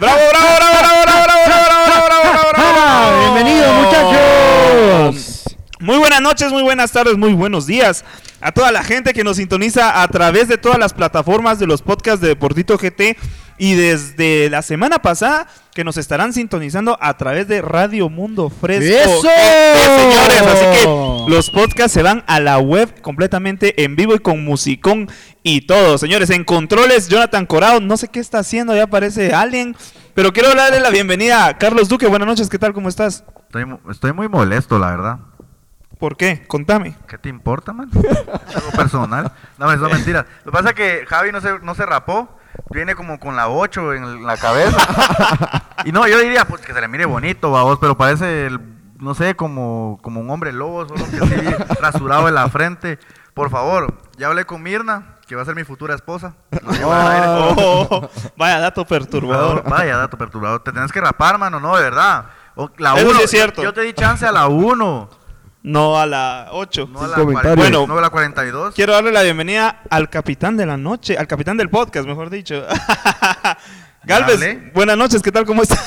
¡Bravo, bravo, bravo, bravo, bravo, bravo, bravo, bravo, bravo, bravo, bravo! Bienvenidos muchachos. Muy buenas noches, muy buenas tardes, muy buenos días a toda la gente que nos sintoniza a través de todas las plataformas de los podcasts de Deportito GT y desde la semana pasada que nos estarán sintonizando a través de Radio Mundo Fresco. ¡Eso! GT, señores, así que los podcasts se van a la web completamente en vivo y con musicón y todo. Señores, en controles, Jonathan Corao, no sé qué está haciendo, ya aparece alguien, pero quiero darle la bienvenida a Carlos Duque. Buenas noches, ¿qué tal? ¿Cómo estás? Estoy, mu- estoy muy molesto, la verdad. ¿Por qué? Contame. ¿Qué te importa, man? Algo personal. No, eso es mentira. Lo que pasa es que Javi no se, no se rapó. Viene como con la 8 en la cabeza. y no, yo diría, pues que se le mire bonito, babos, pero parece, el- no sé, como, como un hombre lobo, solo que sí, rasurado en la frente. Por favor, ya hablé con Mirna, que va a ser mi futura esposa. Al aire. Oh, vaya dato perturbador. Vaya dato perturbador. Te tienes que rapar, mano, no, de verdad. O- la Eso sí uno, es cierto. Yo te di chance a la 1. No a la 8. No a la, comentarios. 40, Bueno. no a la 42. Quiero darle la bienvenida al capitán de la noche, al capitán del podcast, mejor dicho. Galvez, Dale. buenas noches, ¿qué tal? ¿Cómo estás?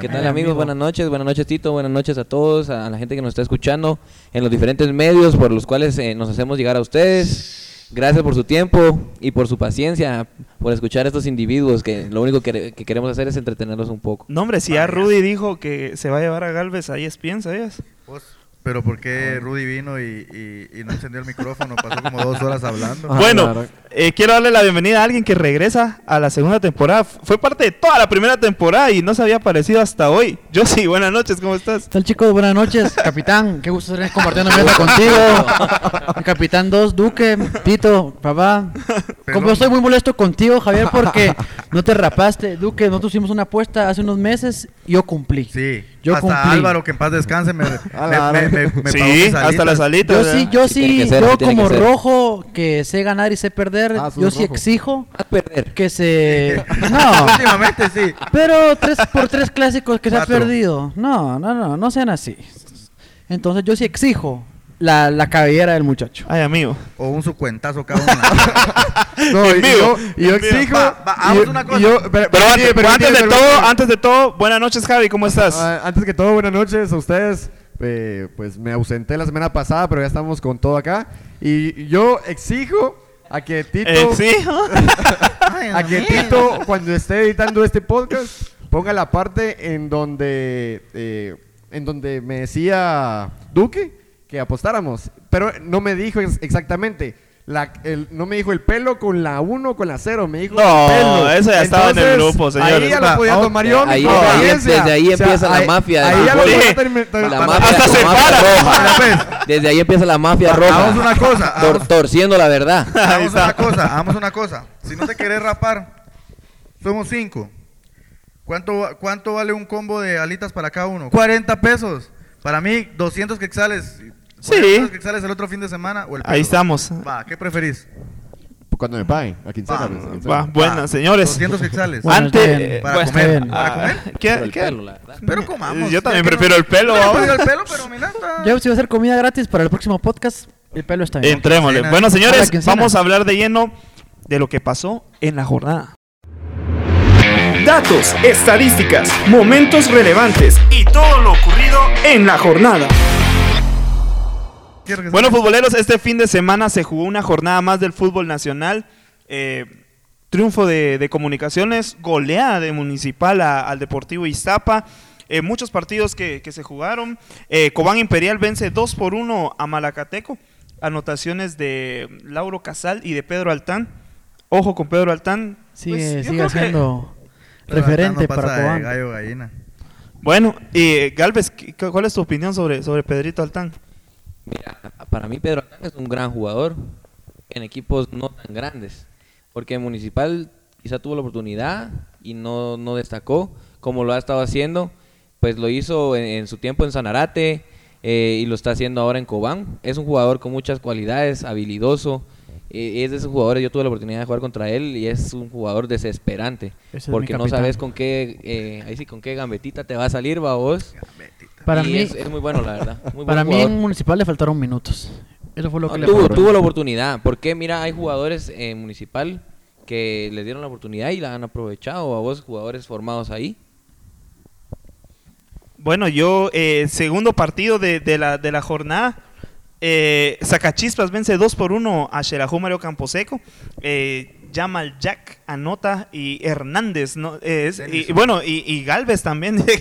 ¿Qué tal amigos? Buenas noches, buenas noches Tito, buenas noches a todos, a la gente que nos está escuchando en los diferentes medios por los cuales eh, nos hacemos llegar a ustedes. Gracias por su tiempo y por su paciencia, por escuchar a estos individuos que lo único que, que queremos hacer es entretenerlos un poco. No, hombre, si ya Rudy dijo que se va a llevar a Galvez, ahí es piensa, ¿sabías? Pues, Pero ¿por qué Rudy vino y, y- y no encendió el micrófono? Pasó como dos horas hablando. bueno, eh, quiero darle la bienvenida a alguien que regresa a la segunda temporada. Fue parte de toda la primera temporada y no se había aparecido hasta hoy. Yo sí, buenas noches, ¿cómo estás? ¿Qué tal chicos? Buenas noches, capitán. Qué gusto estar compartiendo mesa contigo. El capitán 2, Duque, Tito, papá. Como estoy muy molesto contigo, Javier, porque no te rapaste. Duque, nosotros hicimos una apuesta hace unos meses y yo cumplí. Sí, Yo hasta cumplí. Álvaro, que en paz descanse, me, me, me- me- me sí, hasta las alitas. alitas. Yo sí, yo sí, ser, yo como que rojo que sé ganar y sé perder, Ah, yo sí rojo. exijo A perder. que se... No, Últimamente sí. pero tres por tres clásicos que se ha perdido. No, no, no, no sean así. Entonces yo sí exijo la, la cabellera del muchacho. Ay, amigo. O un su cuentazo cada uno. No, En y vivo, yo, y yo exijo. Va, va, y hagamos yo- una y cosa. yo- pero- antes, pero permíteme, antes de todo, antes de todo, buenas noches, Javi, ¿cómo estás? Ah, antes que todo, buenas noches a ustedes. Eh, pues me ausenté la semana pasada, pero ya estamos con todo acá. Y yo exijo a que Tito, Eh, sí. a que Tito cuando esté editando este podcast, ponga la parte en donde, eh, en donde me decía Duque que apostáramos. Pero no me dijo ex- exactamente. La, el, no me dijo el pelo con la 1 con la 0, me dijo No, el pelo. eso ya estaba en el grupo, señores. Ahí ya lo podía tomar yo, ahí- ahí- desde ahí empieza la mafia Ahí ya lo podía La mafia, hasta se para. pues, Desde ahí empieza la mafia roja. hagamos una cosa, Tor- torciendo la verdad. Ahí hagamos una cosa, hagamos una cosa. Si no te querés rapar, somos cinco. ¿Cuánto, va- ¿Cuánto vale un combo de alitas para cada uno? 40 pesos. Para mí, 200 quetzales. Sí. 200 quetzales el otro fin de semana o el Ahí estamos. Va, ¿qué preferís? Cuando me paguen, a quincena. Va. pues, buenas, señores. 200 quetzales. Bueno, Antes, está bien. Para bueno, comer. ah, ¿Para comer? ¿qué- Pero el qué? pelo, la verdad. Pero comamos. Yo también prefiero el pelo, Yo vamos. prefiero el pelo, pero mira, está- Ya si va a ser comida gratis para el próximo podcast, el pelo está bien. Entrémosle. Bueno, señores, quincena. vamos a hablar de lleno de lo que pasó en la jornada. Datos, estadísticas, momentos relevantes y todo lo ocurrido en la jornada. Bueno, futboleros, este fin de semana se jugó una jornada más del fútbol nacional. Eh, triunfo de, de comunicaciones, goleada de Municipal a- al Deportivo Iztapa. Eh, muchos partidos que, que se jugaron. Eh, Cobán Imperial vence 2 por 1 a Malacateco. Anotaciones de Lauro Casal y de Pedro Altán. Ojo con Pedro Altán. Sigue, Pues, sigue que- siendo referente no para Cobán. gallo gallina. Bueno, y Galvez, ¿qué- ¿cuál es tu opinión sobre, sobre Pedrito Altán? Mira, para mí Pedro Altán es un gran jugador en equipos no tan grandes. Porque Municipal quizá tuvo la oportunidad y no, no destacó como lo ha estado haciendo. Pues lo hizo en, en su tiempo en Sanarate eh, y lo está haciendo ahora en Cobán. Es un jugador con muchas cualidades, habilidoso. eh, es de esos jugadores, yo tuve la oportunidad de jugar contra él y es un jugador desesperante. Ese porque no sabes con qué, eh, ahí sí, con qué gambetita te va a salir, va vos. Para Y mí, es, es muy bueno, la verdad. Muy para mí jugador. en Municipal le faltaron minutos. Eso fue lo que No, le tuvo, faltó. tuvo la oportunidad. Porque mira, hay jugadores en Municipal que les dieron la oportunidad y la han aprovechado. A vos, jugadores formados ahí. Bueno, yo, eh, segundo partido de, de la, de la jornada. Eh, Sacachispas vence 2 por 1 a Xelajú Mario Camposeco. Eh, Jamal Jack anota y Hernández, ¿no? Es, y, y bueno, y, y Galvez también.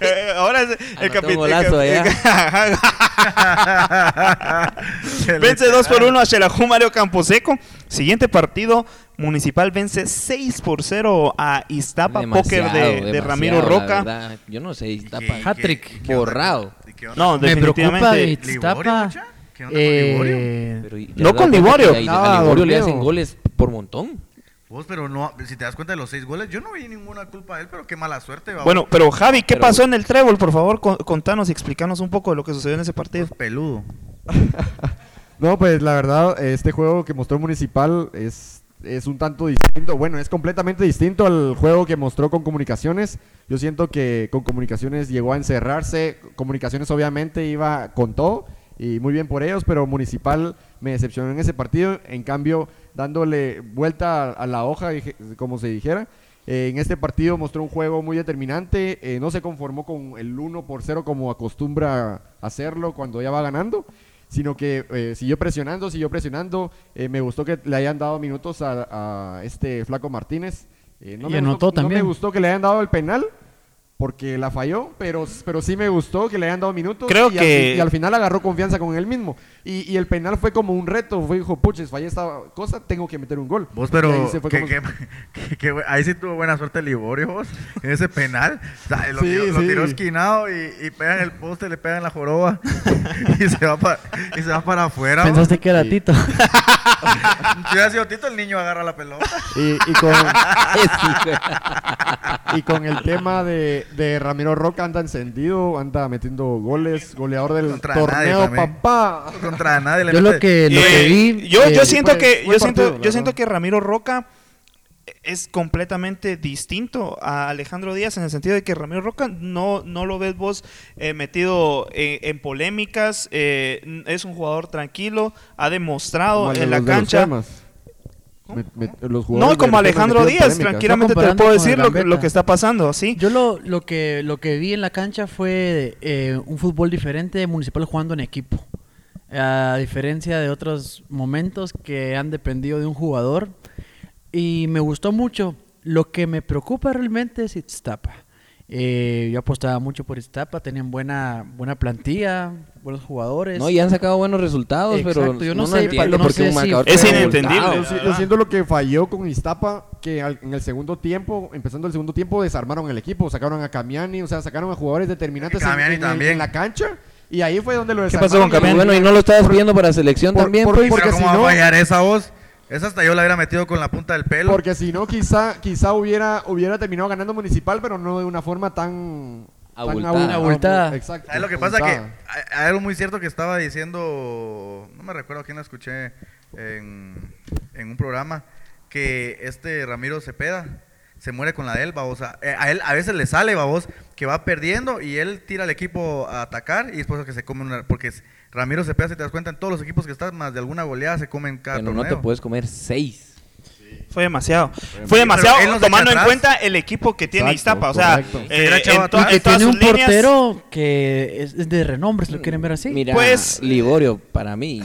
Eh, Ahora es el capitán. vence 2 por 1 a Xelajú Mario Camposeco. Siguiente partido, Municipal vence 6 por 0 a Iztapa, póker de, Ramiro Roca. Yo no sé, está ¿Qué- pa- qué- Hat-trick. Borrado. No, con- Me preocupa definitivamente. de ¿Liborio, Iztapa. ¿Qué onda con Liborio? Eh, No con Liborio. que A, Estaba a Liborio le hacen goles por montón. Vos, pero no, si te das cuenta de los seis goles, yo no vi ninguna culpa de él, pero qué mala suerte, va. Bueno, pero Javi, ¿qué Pero- pasó en el trébol? Por favor, con- contanos y explícanos un poco de lo que sucedió en ese partido. peludo. No, pues la verdad, este juego que mostró Municipal es, es un tanto distinto. Bueno, es completamente distinto al juego que mostró con Comunicaciones. Yo siento que con Comunicaciones llegó a encerrarse. Comunicaciones obviamente iba con todo y muy bien por ellos, pero Municipal me decepcionó en ese partido. En cambio, dándole vuelta a, a la hoja, como se dijera. eh, en este partido mostró un juego muy determinante. eh, no se conformó con el 1 por 0 como acostumbra hacerlo cuando ya va ganando sino que eh, siguió presionando, siguió presionando. Eh, me gustó que le hayan dado minutos a, a este Flaco Martínez. No, Y me anotó gustó, no también. me gustó que le hayan dado el penal porque la falló, pero, pero sí me gustó que le hayan dado minutos. Creo y que- y al final agarró confianza con él mismo. Y, y el penal fue como un reto. Fue, dijo, puches, fallé esta cosa, tengo que meter un gol. Vos, pero ahí se fue que- como- que- que- que bu- ahí sí tuvo buena suerte Liborio, vos, en ese penal. O sea, lo, Sí, tiró, lo sí. tiró esquinado y, y pegan el poste, le pegan la joroba y, se va pa- y se va para afuera. vos. Pensaste que era Sí. Tito. Si hubiera sido Tito, el niño agarra la pelota. y, y con, y el tema de, de Ramiro Roca anda encendido, anda metiendo goles, goleador del Contra torneo, papá. Contra nadie le Yo lo que, lo que Eh, vi. yo, eh, yo siento fue- que fue yo siento, partido, yo siento que Ramiro Roca es completamente distinto a Alejandro Díaz en el sentido de que Ramiro Roca no, no lo ves vos eh, metido en, en polémicas, eh, es un jugador tranquilo, ha demostrado Como en la los cancha. temas. Me- me- los jugadores No, como Alejandro Díaz, tranquilamente te puedo decir lo, que- lo Gambetta. que está pasando, sí. Yo lo, lo que lo que vi en la cancha fue eh, un fútbol diferente de Municipal jugando en equipo. A diferencia de otros momentos que han dependido de un jugador. Y me gustó mucho. Lo que me preocupa realmente es Iztapa. Eh, yo apostaba mucho por Iztapa, tenían buena buena plantilla, buenos jugadores. No, y han sacado buenos resultados, pero Exacto, yo no no, sé, entiendo no por qué sé un si marcador Es inentendible. Yo, si- yo siento lo que falló con Iztapa, que al- en el segundo tiempo, empezando el segundo tiempo, desarmaron el equipo, sacaron a Camiani, o sea, sacaron a jugadores determinantes en- el- en la cancha, y ahí fue donde lo ¿Qué pasó con Camiani? Bueno, y no lo estabas pidiendo para selección por- también, por- pues. porque si ¿cómo no- va a fallar esa voz? Esa hasta yo la hubiera metido con la punta del pelo. Porque si no, quizá, quizá hubiera, hubiera terminado ganando Municipal, pero no de una forma tan... tan Abultada. abu- Abultada. Exacto. ¿Sabes lo que pasa? Que abultada. hay- algo muy cierto que estaba diciendo, no me recuerdo quién lo escuché en, en un programa, que este Ramiro Cepeda se muere con la de él, babosa. Eh, a él a veces le sale, babos, que va perdiendo y él tira al equipo a atacar y después que se come una... Porque Ramiro Cepeda, si te das cuenta, en todos los equipos que están, más de alguna goleada, se comen cada Pero no te puedes comer seis. Fue demasiado. Fue demasiado él no se tomando en cuenta el equipo que tiene Exacto, Iztapa. O sea, eh, en todas tiene un líneas- portero que es, de renombre, si lo quieren ver así. Mira, Pues- Liborio, para mí.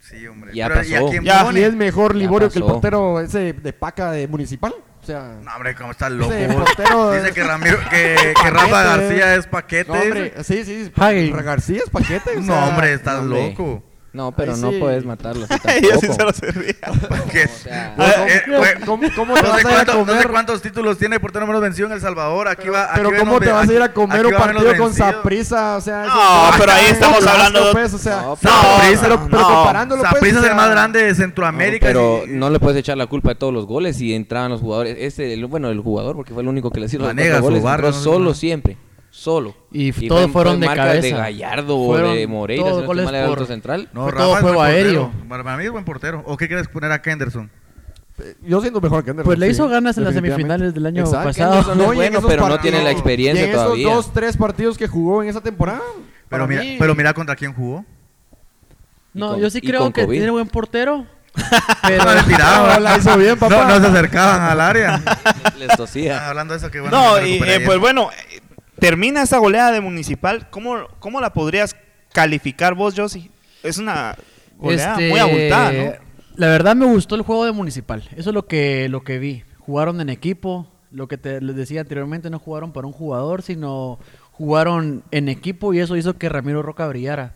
Sí, hombre. Ya Pero, ¿y a pasó. quién Ya. Y es mejor Liborio que el pasó. portero ese de Paca de Municipal. O sea... No, hombre, cómo está loco. Dice que Ramiro, que, que. Rafa García es paquete. No, hombre, sí, sí. Ay. García es paquete. o No, hombre, estás hombre. loco. No, pero Ahí no sí. puedes matarlo así Ella sí se lo servía. No, eh, güey, ¿Cómo, cómo te no, vas sé a ir a cuánto- no sé comer? cuántos títulos tiene portero número vencido en El Salvador. Aquí va, Pero aquí va ¿cómo menos te vas a ir a comer un va menos partido con. Saprisa? O sea, No, pero ahí Ah, estamos hablando de- pues, o sea, No, pero, pero no. comparándolo, pues, Saprissa o es el más grande de Centroamérica. pero y- no le puedes echar la culpa de todos los goles si entraban los jugadores. Este, el- bueno, el jugador, porque fue el único que le hicieron los goles, solo siempre, solo. Y todos fue fueron de cabeza. de Gallardo o Fueron de Moreira, todos si no estoy goles por- otro central. No, Fue Rafa todo juego aéreo. Para mí es buen portero. ¿O qué quieres poner a Henderson? Yo siento mejor que Anderson. Pues le sí, hizo ganas en las semifinales del año Exacto. pasado. Es No, y en bueno, pero no tiene la y experiencia en esos todavía. dos, tres partidos que jugó en esa temporada. Pero mira, mí- pero mira contra quién jugó. Y No, con- yo sí y creo que COVID. tiene buen portero. Pero le. No, la hizo bien, papá. No, no se acercaban al área. Les Ah, tosía. hablando de eso, que bueno. No, y eh, pues bueno, termina esa goleada de Municipal. ¿Cómo, cómo la podrías calificar vos, Josie? Es una goleada Este, muy abultada, ¿no? La verdad me gustó el juego de Municipal. Eso es lo que, lo que vi. Jugaron en equipo. Lo que te les decía anteriormente, no jugaron para un jugador, sino jugaron en equipo y eso hizo que Ramiro Roca brillara.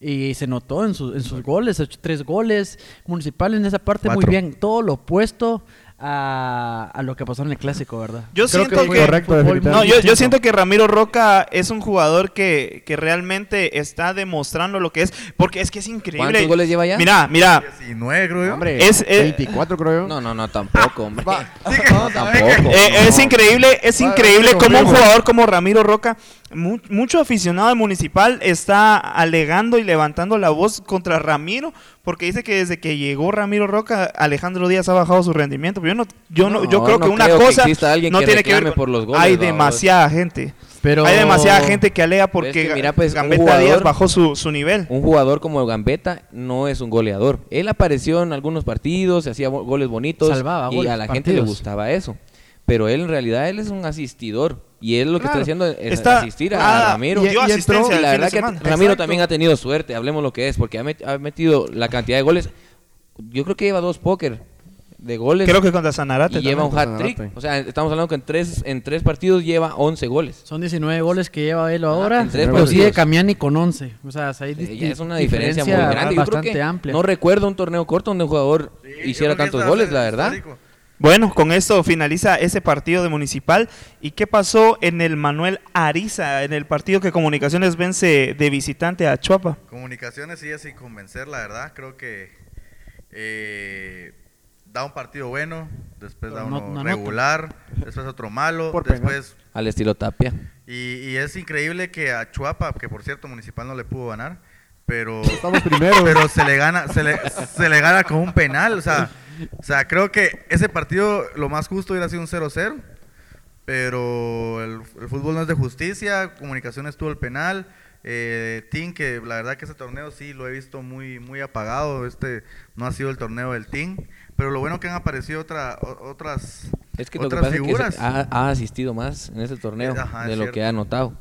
Y se notó en, sus- en sus goles, tres goles. Municipal en esa parte muy bien. Todo lo opuesto a, a lo que pasó en el clásico, ¿verdad? Yo Creo siento fue que- Correcto, fútbol. No, yo, yo siento que Ramiro Roca es un jugador que, que realmente está demostrando lo que es. Porque es que es increíble. ¿Cuántos goles lleva ya? Mira, mira. 19, creo yo. Hombre, Es, eh, 24 creo yo. No, no, no, tampoco, hombre. Va. No, tampoco. Eh, no. Es increíble, es increíble como un jugador como Ramiro Roca, mucho aficionado de Municipal está alegando y levantando la voz contra Ramiro, porque dice que desde que llegó Ramiro Roca, Alejandro Díaz ha bajado su rendimiento. Pero yo no, yo no, yo creo no que una creo cosa no que tiene que ver reclame con- por los goles, Hay demasiada gente. Pero... Hay demasiada gente que alega porque que mira, pues, Gambetta jugador- Díaz bajó su, su nivel. Un jugador como Gambetta no es un goleador. Él apareció en algunos partidos, hacía go- goles bonitos Salvaba y goles, a la gente le gustaba eso. Pero él en realidad él es un asistidor y él lo que Claro. está haciendo es Está- asistir ah, a Ramiro. y- y asistencia entró- Y la verdad que. Ramiro Exacto. también ha tenido suerte, hablemos lo que es, porque ha, met- ha metido la cantidad de goles. Yo creo que lleva dos póker de goles Creo que contra Sanarate y lleva un también. hat trick. Sanarate. O sea, estamos hablando que en tres, en tres partidos lleva 11 goles. Son 19 goles que lleva él ahora. en tres pero sigue. Camiani con 11. O sea, ahí ya es una diferencia, muy grande. Yo creo bastante que amplia. no recuerdo un torneo corto donde un jugador Sí, hiciera tantos goles, es la verdad. histórico. Bueno, con esto finaliza ese partido de Municipal. ¿Y qué pasó en el Manuel Ariza, en el partido que Comunicaciones vence de visitante a Chuapa? Comunicaciones sigue sin convencer, la verdad. Creo que eh, da un partido bueno, después Pero da no- uno no regular, después otro malo, Por después... Al estilo Tapia. Y, y es increíble que a Chuapa, que por cierto Municipal no le pudo ganar, pero... Estamos primeros. pero se le gana se le, se le gana con un penal o sea o sea creo que ese partido lo más justo hubiera sido un 0-0 pero el, el fútbol no es de justicia comunicaciones tuvo el penal eh, Team que la verdad que ese torneo sí lo he visto muy muy apagado este no ha sido el torneo del Team pero lo bueno que han aparecido otra, otras Es que lo que otras es que figuras ha, ha asistido más en ese torneo Ajá, es de lo cierto. que ha anotado.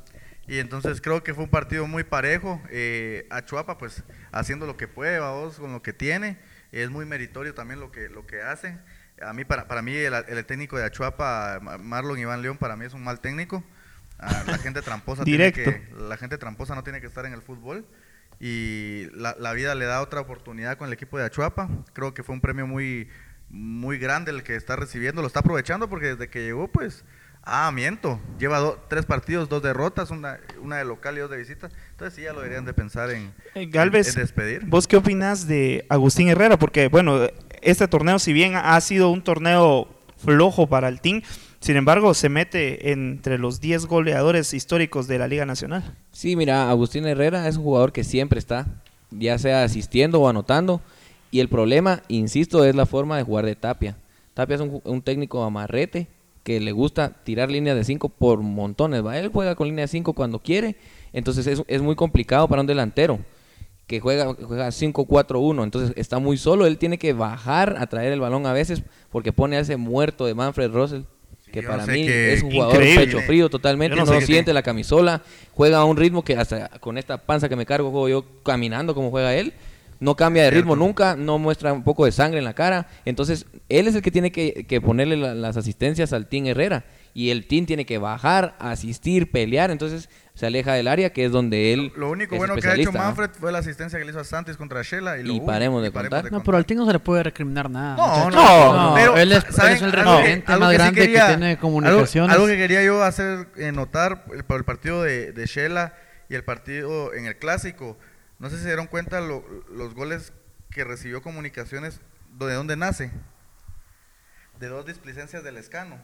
Y entonces creo que fue un partido muy parejo. Eh, Achuapa, pues, haciendo lo que puede, vamos, con lo que tiene. Es muy meritorio también lo que, lo que hacen. A mí, para, para mí, el, el técnico de Achuapa, Ma- Marlon Iván León, para mí es un mal técnico. Ah, la gente tramposa tiene que, la gente tramposa no tiene que estar en el fútbol. Y la, la vida le da otra oportunidad con el equipo de Achuapa. Creo que fue un premio muy, muy grande el que está recibiendo. Lo está aprovechando porque desde que llegó, pues, Ah, miento. Lleva do- tres partidos, dos derrotas, una, una de local y dos de visita. Entonces sí, ya lo deberían de pensar en, Eh, Galvez, en- en despedir. ¿Vos qué opinas de Agustín Herrera? Porque, bueno, este torneo, si bien ha sido un torneo flojo para el team, sin embargo, se mete entre los 10 goleadores históricos de la Liga Nacional. Sí, mira, Agustín Herrera es un jugador que siempre está, ya sea asistiendo o anotando. Y el problema, insisto, es la forma de jugar de Tapia. Tapia es un técnico amarrete que le gusta tirar líneas de 5 por montones. ¿va? Él juega con línea de 5 cuando quiere. Entonces es, es muy complicado para un delantero que juega, juega 5-4-1. Entonces está muy solo. Él tiene que bajar a traer el balón a veces porque pone a ese muerto de Manfred Russell. Que para mí es un jugador increíble. pecho frío totalmente. Yo No, siente la camisola. Juega a un ritmo que hasta con esta panza que me cargo juego yo caminando como juega él. No cambia de ritmo nunca, no muestra un poco de sangre en la cara. Entonces, él es el que tiene que, que ponerle la- las asistencias al Team Herrera. Y el Team tiene que bajar, asistir, pelear. Entonces, se aleja del área, que es donde él. Lo único es bueno que ha hecho. Manfred fue la asistencia que le hizo a Santos contra Shela. Y, lo Y paremos de y contar. No, contar. pero al Team no se le puede recriminar nada. No, no, No, pero, él es, ¿saben? él es el Algo- referente más grande quería- que tiene comunicaciones. Algo, que quería yo hacer eh, notar eh, por el partido de, de Shela y el partido en el clásico. No sé si se dieron cuenta lo- los goles que recibió comunicaciones, de dónde nace. De dos displicencias del escano.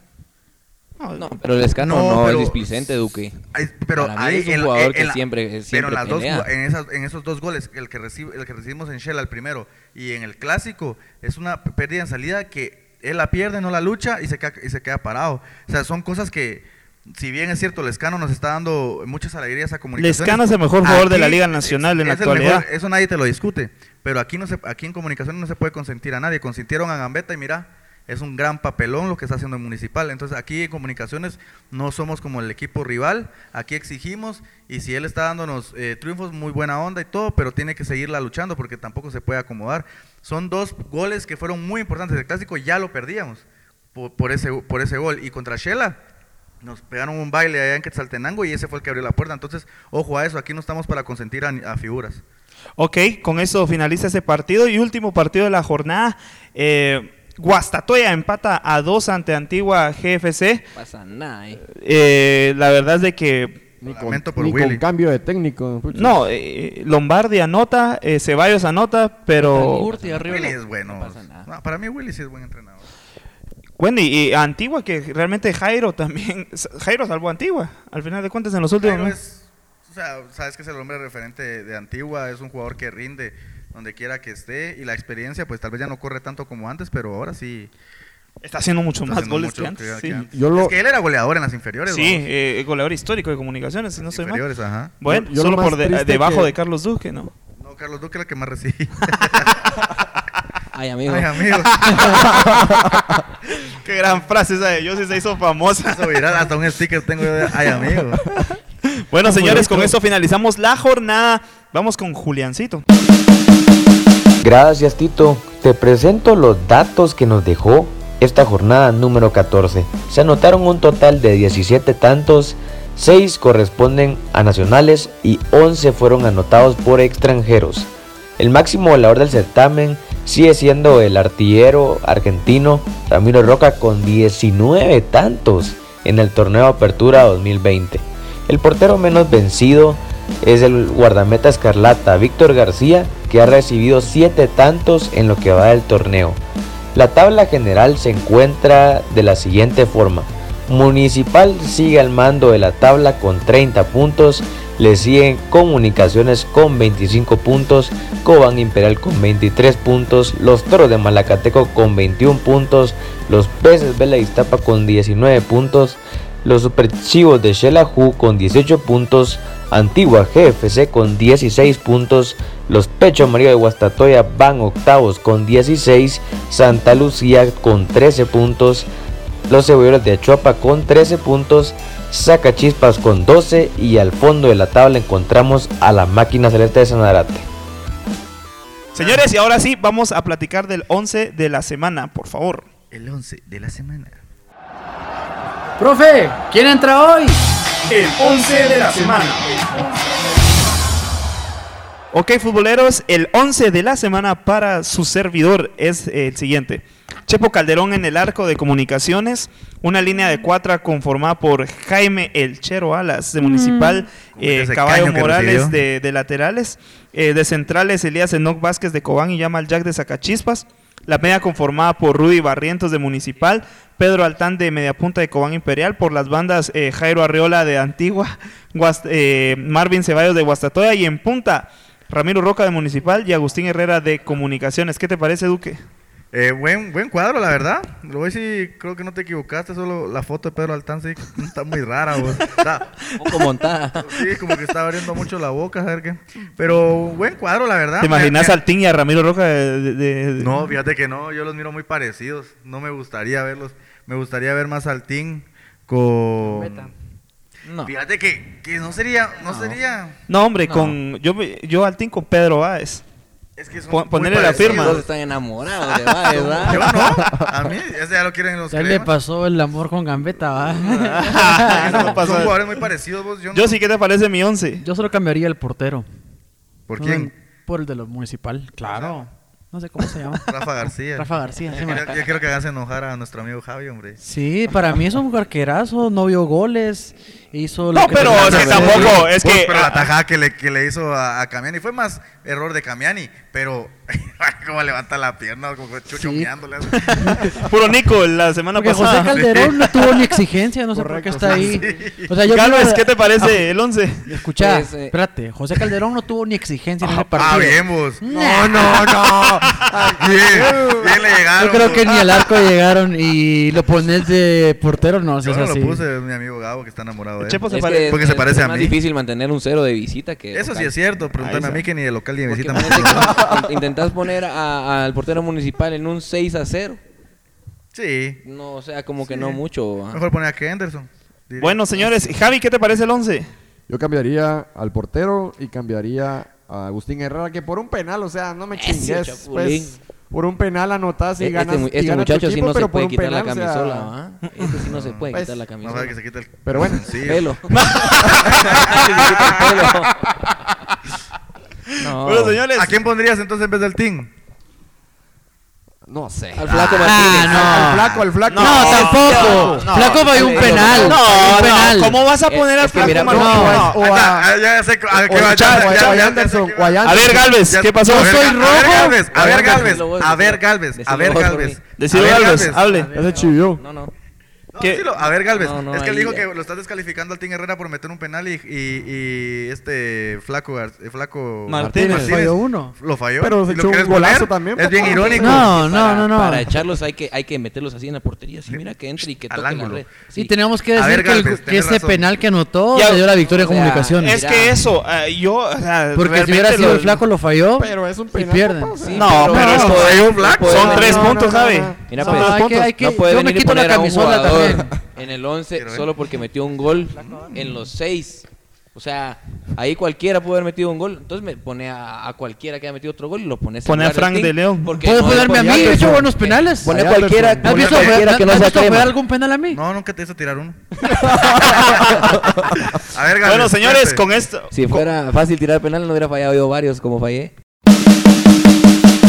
No, pero el escano No, no, pero- es displicente, Duque. Ay, pero Para mí ahí es un en jugador en que la- siempre- pero siempre en, las dos esas- en esos dos goles el que recibe, el que recibimos en Shell al primero y en el clásico es una pérdida en salida que él la pierde no la lucha y se queda, y se queda parado o sea son cosas que si bien es cierto Lescano nos está dando muchas alegrías a comunicaciones Lescano es el mejor jugador de la Liga Nacional en la mejor, actualidad. eso nadie te lo discute pero aquí no se, aquí en comunicaciones no se puede consentir a nadie consintieron a Gambetta y mira es un gran papelón lo que está haciendo el municipal. Entonces aquí en comunicaciones no somos como el equipo rival, aquí exigimos y si él está dándonos eh, triunfos, muy buena onda y todo, pero tiene que seguirla luchando porque tampoco se puede acomodar. Son dos goles que fueron muy importantes. El clásico ya lo perdíamos por, por ese, por ese gol. Y contra Shela nos pegaron un baile allá en Quetzaltenango y ese fue el que abrió la puerta. Entonces, ojo a eso, aquí no estamos para consentir a, a figuras. Ok, con eso finaliza ese partido y último partido de la jornada. Eh, Guastatoya empata a dos ante Antigua GFC. pasa nada, eh. Eh, la verdad es de que Ni, con, lamento por ni Willy. con cambio de técnico. no, eh, Lombardi anota, eh, Ceballos anota, pero. Willy es bueno. no pasa nada. No, para mí Willy sí es buen entrenador. Bueno y, Antigua que realmente Jairo también Jairo salvó a Antigua al final de cuentas en los últimos. Jairo ¿no? es, o sea, sabes que es el hombre referente de, Antigua, es un jugador que rinde donde quiera que esté y la experiencia, pues tal vez ya no corre tanto como antes, pero ahora sí. Está haciendo mucho está más haciendo goles mucho que antes. que- sí. que antes. Yo lo- Es que él era goleador en las inferiores. Sí, eh, goleador histórico de comunicaciones, si no estoy mal. ajá. Bueno, Yo- yo lo solo por de- debajo que- de Carlos Duque, ¿no? No, Carlos Duque era el que más recibí. Ay, amigo. Ay, amigo. Qué gran frase esa de yo sí se hizo famosa. Eso viral, hasta un sticker tengo yo de ay, amigo. Bueno, señores, con esto finalizamos la jornada. Vamos con Juliancito. Gracias Tito. Te presento los datos que nos dejó esta jornada número 14. Se anotaron un total de 17 tantos, 6 corresponden a nacionales y 11 fueron anotados por extranjeros. El máximo goleador del certamen sigue siendo el artillero argentino Ramiro Roca con 19 tantos en el torneo Apertura 2020. El portero menos vencido es el guardameta escarlata Víctor García, que ha recibido 7 tantos en lo que va del torneo. La tabla general se encuentra de la siguiente forma. Municipal sigue al mando de la tabla con 30 puntos, le siguen Comunicaciones con 25 puntos, Cobán Imperial con 23 puntos, los Toros de Malacateco con 21 puntos, los Peces Vela Iztapa con 19 puntos, los Superchivos de Xelajú con 18 puntos, Antigua GFC con 16 puntos, los Pecho Amarillo de Guastatoya van octavos con 16, Santa Lucía con 13 puntos, los Cebolleros de Achuapa con 13 puntos, Sacachispas con 12 y al fondo de la tabla encontramos a la máquina celeste de Sanarate. Señores, y ahora sí, vamos a platicar del 11 de la semana, por favor. El 11 de la semana. Profe, ¿quién entra hoy? El 11 de la semana. Ok, futboleros, el 11 de la semana para su servidor es eh, el siguiente. Chepo Calderón en el arco de comunicaciones, una línea de cuatro conformada por Jaime El Chero Alas de Municipal, eh, Ese Caballo Morales de, de laterales, eh, de centrales Elías Enoc Vázquez de Cobán y Yamal Jack de Zacachispas, la media conformada por Rudy Barrientos de Municipal, Pedro Altán de Mediapunta de Cobán Imperial, por las bandas eh, Jairo Arreola de Antigua, Guast- eh, Marvin Ceballos de Guastatoya y en punta Ramiro Roca de Municipal y Agustín Herrera de Comunicaciones. ¿Qué te parece, Duque? Eh, buen, buen cuadro, la verdad. Lo voy a decir, creo que no te equivocaste, solo la foto de Pedro Altán sí está muy rara. vos. Está- Un poco montada. sí, como que está abriendo mucho la boca, a ver qué. Pero buen cuadro, la verdad. ¿Te imaginas al Altín y a Ramiro Roca de, de- de- No, fíjate que no, yo los miro muy parecidos. No me gustaría verlos. Me gustaría ver más al Team con... No. Fíjate que, que no sería, no, sería... No, hombre, No. con yo, yo Altín con Pedro Báez. Es que son ponerle la firma. Los dos están enamorados de Yo ¿verdad? no. A mí, ese ya lo quieren los Ya le cremas. pasó el amor con Gambetta, va. Eso no Son pasa. jugadores muy parecidos, vos. Yo, no. Yo sí, ¿qué te parece mi once? Yo solo cambiaría el portero. ¿Por quién? Por el de lo municipal, claro. No sé cómo se llama. Rafa García. Rafa García. sí, Yo, yo quiero que hagas enojar a nuestro amigo Javi, hombre. Sí, para mí es un arquerazo, no vio goles, hizo lo No, que pero es que hacer. tampoco, es Pues, que... pero la ah, tajada que le, que le hizo a, a Camiani fue más error de Camiani, pero como levanta la pierna, como chucho Sí. Puro Nico la semana Porque pasada. José Calderón no tuvo ni exigencia, no sé por qué está sí. ahí. O sea, yo Galvez, creo- ¿qué te parece el once? Escucha, Pues, eh, espérate, José Calderón no tuvo ni exigencia en ese Ah, partido. bien, vos. No, no, no. Bien, bien le llegaron. Yo creo que ni al arco llegaron y lo pones de portero, no, si Yo es no así. lo puse, es mi amigo Gabo que está enamorado Chepo se Es pare- que porque se es- parece es a más mí. difícil mantener un cero de visita que Eso sí local. es cierto, pregúntame a mí que ni de local ni de visita. me que intentás poner al portero municipal en un 6 a 0. Sí, No, o sea, como que Sí. no mucho. ¿va? mejor poner a Henderson. diría. Bueno, señores, Javi, ¿qué te parece el once? Yo cambiaría al portero y cambiaría a Agustín Herrera, que por un penal, o sea, no me chingues. chapulín. Pues, por un penal anotás y Este, ganas. y este gana tu muchacho sí no se puede quitar la penal, o sea, camisola, ¿va? Este sí no se puede Pues, quitar la No camisola. sabe que se quita el Pero bueno, Sí. Pelo. No. Bueno, señores. ¿A quién pondrías entonces en vez del team? No sé. Al flaco Ah, Martínez. no. Al flaco, al flaco. No, tampoco. no, Flaco falló un no, penal. No, un no, penal. ¿cómo vas a poner al flaco Martínez? no, No. o a- ya, sé a ver, Galvez, ¿qué pasó? A ver, soy a ver, rojo. Galvez, a ver, Galvez, a ver. Galvez, a ver, Galvez. Ver, Galvez, hable. Ya se chivió. No, no. A ver, Galvez, No, no, es que él dijo ya. que lo estás descalificando al Team Herrera por meter un penal y, y, y este flaco, eh, flaco Martínez. Falló uno. lo falló. Pero ¿Y se lo echó un quieres golazo poner? también, Es bien irónico. No, Y no, para- no, no. Para echarlos hay que, hay que meterlos así en la portería. Sí, mira que entre y que Al toque la red. Sí, Sí. tenemos que decir ver, que, Galvez, ese razón. penal que anotó Ya- le dio la victoria a o sea, comunicaciones. Es que eso, ah, yo, o sea, Porque si hubiera sido lo- el flaco lo falló Pero es un y penal. pierden. sea. Sí, No, pero es un flaco. Son tres puntos, no. Mira, No, pues, no puede yo me venir y quito la poner a un camisola jugador en el 11 Quiero ver. solo porque metió un gol en los 6. O sea, ahí cualquiera pudo haber metido un gol. Entonces me pone a, a cualquiera que haya metido otro gol y lo pones Pone a Frank de León. Puedes no ponerme a mí, he hecho buenos penales. Pone a cualquiera. ¿Has pone visto, cualquiera que no has sea visto fallar crema. algún penal a mí? No, nunca te hizo tirar uno. a ver, Galvez. Bueno, señores, con esto... Si con- fuera fácil tirar penal, no hubiera fallado yo varios como fallé.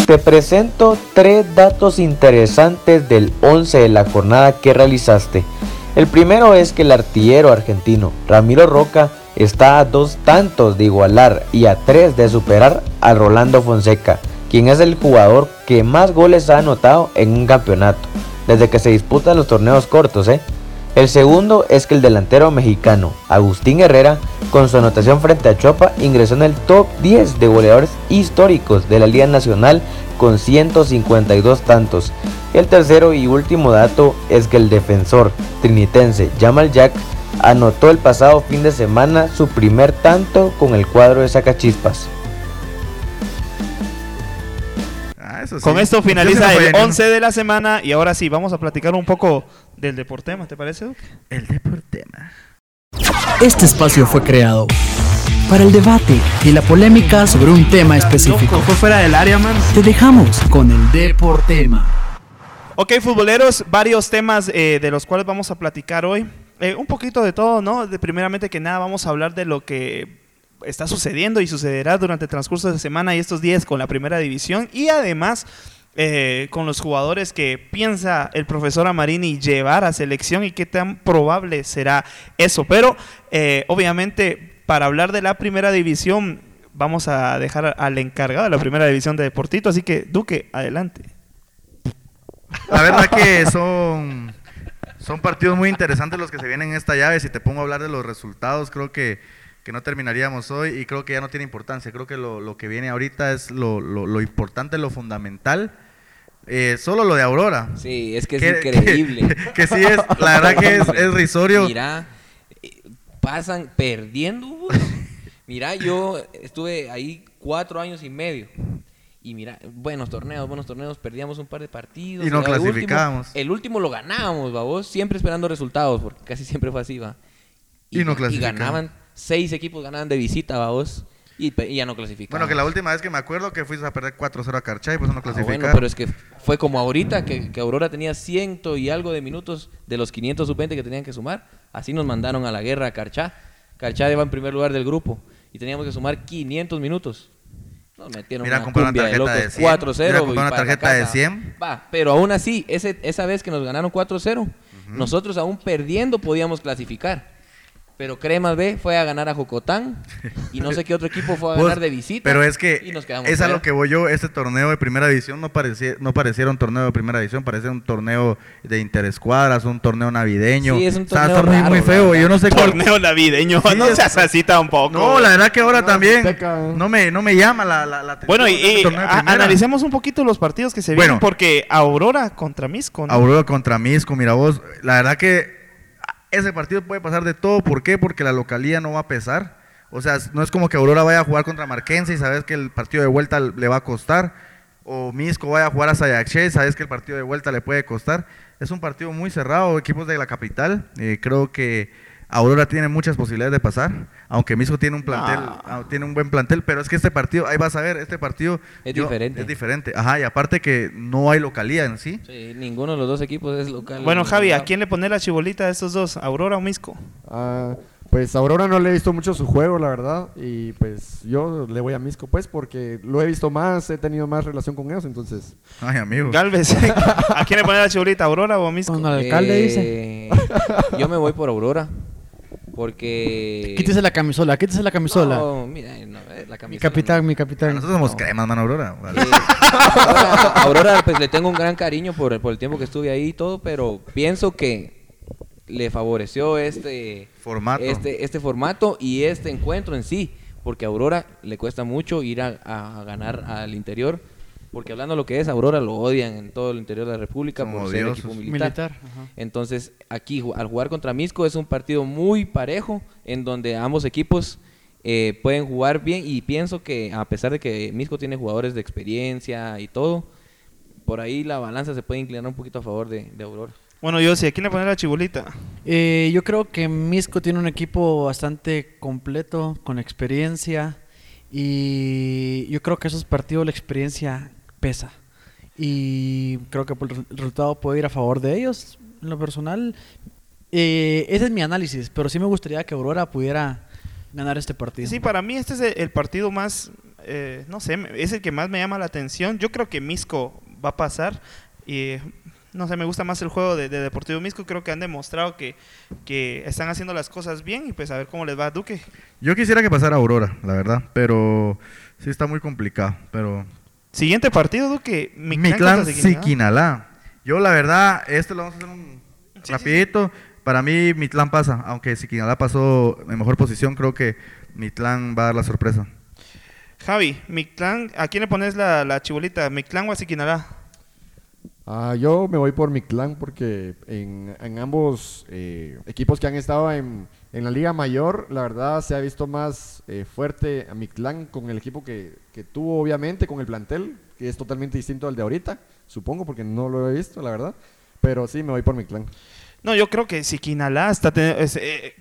Te presento tres datos interesantes del 11 de la jornada que realizaste. El primero es que el artillero argentino Ramiro Roca está a dos tantos de igualar y a tres de superar a Rolando Fonseca, quien es el jugador que más goles ha anotado en un campeonato, desde que se disputan los torneos cortos, ¿eh? El segundo es que el delantero mexicano Agustín Herrera, con su anotación frente a Chopa, ingresó en el top 10 de goleadores históricos de la Liga Nacional con 152 tantos. El tercero y último dato es que el defensor trinitense Jamal Jack anotó el pasado fin de semana su primer tanto con el cuadro de Sacachispas. Ah, eso sí. Con esto sí finaliza el ni uno. 11 de la semana y ahora sí, vamos a platicar un poco del Deportema, ¿te parece? Duque? El Deportema. Este espacio fue creado para el debate y la polémica sobre un tema específico. Fue fuera del área, man. Te dejamos con el Deportema. Ok, futboleros, varios temas eh, de los cuales vamos a platicar hoy. Eh, un poquito de todo, ¿no? De primeramente que nada, vamos a hablar de lo que está sucediendo y sucederá durante el transcurso de semana y estos días con la primera división y además eh, con los jugadores que piensa el profesor Amarini llevar a selección y qué tan probable será eso. Pero eh, obviamente para hablar de la primera división vamos a dejar al encargado de la primera división de Deportito, así que Duque, adelante. La verdad que son, son partidos muy interesantes los que se vienen en esta llave. Si te pongo a hablar de los resultados, creo que, que no terminaríamos hoy y creo que ya no tiene importancia. Creo que lo, lo que viene ahorita es lo, lo, lo importante, lo fundamental. Eh, solo lo de Aurora. Sí, es que es Que- increíble. Que, que sí es, la verdad que es, es risorio. Mira, eh, pasan perdiendo. Mira, yo estuve ahí cuatro años y medio. Y mira, buenos torneos, buenos torneos, perdíamos un par de partidos. Y no el último- clasificábamos. El último lo ganábamos, vos siempre esperando resultados, porque casi siempre fue así, va. Y no y clasificábamos. ganaban, seis equipos ganaban de visita, vos Y, y ya no clasificamos. Bueno, que la última vez que me acuerdo que fuiste a perder 4-0 a Carchay, eso no Ah, clasificaron. bueno, pero es que fue como ahorita que, que Aurora tenía ciento y algo de minutos de los 500 sub-20 que tenían que sumar. Así nos mandaron a la guerra a Carchá. Carchá iba en primer lugar del grupo y teníamos que sumar 500 minutos. Nos metieron Mira, una una de tarjeta de 100. 4-0. Mira, y comprar una tarjeta de casa. 100. Va, pero aún así, ese, esa vez que nos ganaron 4-0, nosotros aún perdiendo podíamos clasificar. Pero Cremas B fue a ganar a Jocotán y no sé qué otro equipo fue a Pues, ganar de visita. Pero es que y nos quedamos es a lo que voy yo. Este torneo de primera división no parecía, no pareciera un torneo de primera división, parecía un torneo de interescuadras, un torneo navideño. Sí, es un Está- torneo está muy, raro, muy feo. verdad. Yo no sé cuál. Torneo navideño, Sí, no es- seas así tampoco. No, la verdad que ahora No, también Azteca. no me, no me llama la, la, Bueno, y, este a- analicemos un poquito los partidos que se Bueno. vienen, porque Aurora contra Misco, ¿no? Aurora contra Misco, mira vos, la verdad que ese partido puede pasar de todo, ¿por qué? Porque la localía no va a pesar. O sea, no es como que Aurora vaya a jugar contra Marquense y sabes que el partido de vuelta le va a costar. O Misco vaya a jugar a Sayaché y sabes que el partido de vuelta le puede costar. Es un partido muy cerrado, equipos de la capital. Eh, creo que Aurora tiene muchas posibilidades de pasar, aunque Misco tiene un plantel, ah, tiene un buen plantel, pero es que este partido, ahí vas a ver, este partido Es diferente. Es diferente, ajá, y aparte que no hay localía en sí. Sí, ninguno de los dos equipos es local. Bueno, en Javi, ¿a quién le pone la chibolita de estos dos? ¿Aurora o Misco? Ah, pues a Aurora no le he visto mucho su juego, la verdad. Y pues yo le voy a Misco, pues, porque lo he visto más, he tenido más relación con ellos, entonces. Ay, amigo. Galvez, ¿a quién le pone la chibolita? ¿Aurora o Misco? Cuando el alcalde dice. Eh, Yo me voy por Aurora. Porque. Quítese la camisola, quítese la camisola. No, mira, no, eh, la mi capitán, no. mi capitán. Nosotros somos cremas, mano, Aurora. Vale. Eh, Aurora, Aurora, pues le tengo un gran cariño por, por el tiempo que estuve ahí y todo, pero pienso que le favoreció este Formato. este, este formato y este encuentro en sí, porque a Aurora le cuesta mucho ir a, a ganar al interior, porque hablando de lo que es, Aurora lo odian en todo el interior de la República Son por ser equipo militar. Militar, ajá. Entonces, aquí al jugar contra Misco es un partido muy parejo, en donde ambos equipos eh, pueden jugar bien y pienso que a pesar de que Misco tiene jugadores de experiencia y todo, por ahí la balanza se puede inclinar un poquito a favor de, de Aurora. Bueno, yo sí, ¿a quién le pone la chibolita? Eh, yo creo que Misco tiene un equipo bastante completo, con experiencia. Y yo creo que esos partidos la experiencia pesa. Y creo que por el resultado puede ir a favor de ellos. En lo personal, eh, ese es mi análisis. Pero sí me gustaría que Aurora pudiera ganar este partido. Sí, para mí este es el, partido más, eh, no sé, es el que más me llama la atención. Yo creo que Misco va a pasar. Y no sé, me gusta más el juego de, de Deportivo Misco. Creo que han demostrado que, que están haciendo las cosas bien y pues a ver cómo les va a Duque. Yo quisiera que pasara Aurora, la verdad, pero sí está muy complicado. Pero Siguiente partido, Duque. mi Mictlán Siquinalá. Yo la verdad, este lo vamos a hacer un sí, rapidito. Para mí Mitlán pasa, aunque Siquinalá pasó en mejor posición, creo que Mitlán va a dar la sorpresa. Javi, Mictlán, ¿a quién le pones la, la chibolita? ¿Mictlán o a Siquinalá? Ah, yo me voy por mi clan porque en, en ambos eh, equipos que han estado en, en la Liga Mayor, la verdad se ha visto más eh, fuerte a mi clan con el equipo que, que tuvo, obviamente, con el plantel, que es totalmente distinto al de ahorita, supongo, porque no lo he visto, la verdad. Pero sí, me voy por mi clan. No, yo creo que Siquinalá está... te- es, eh,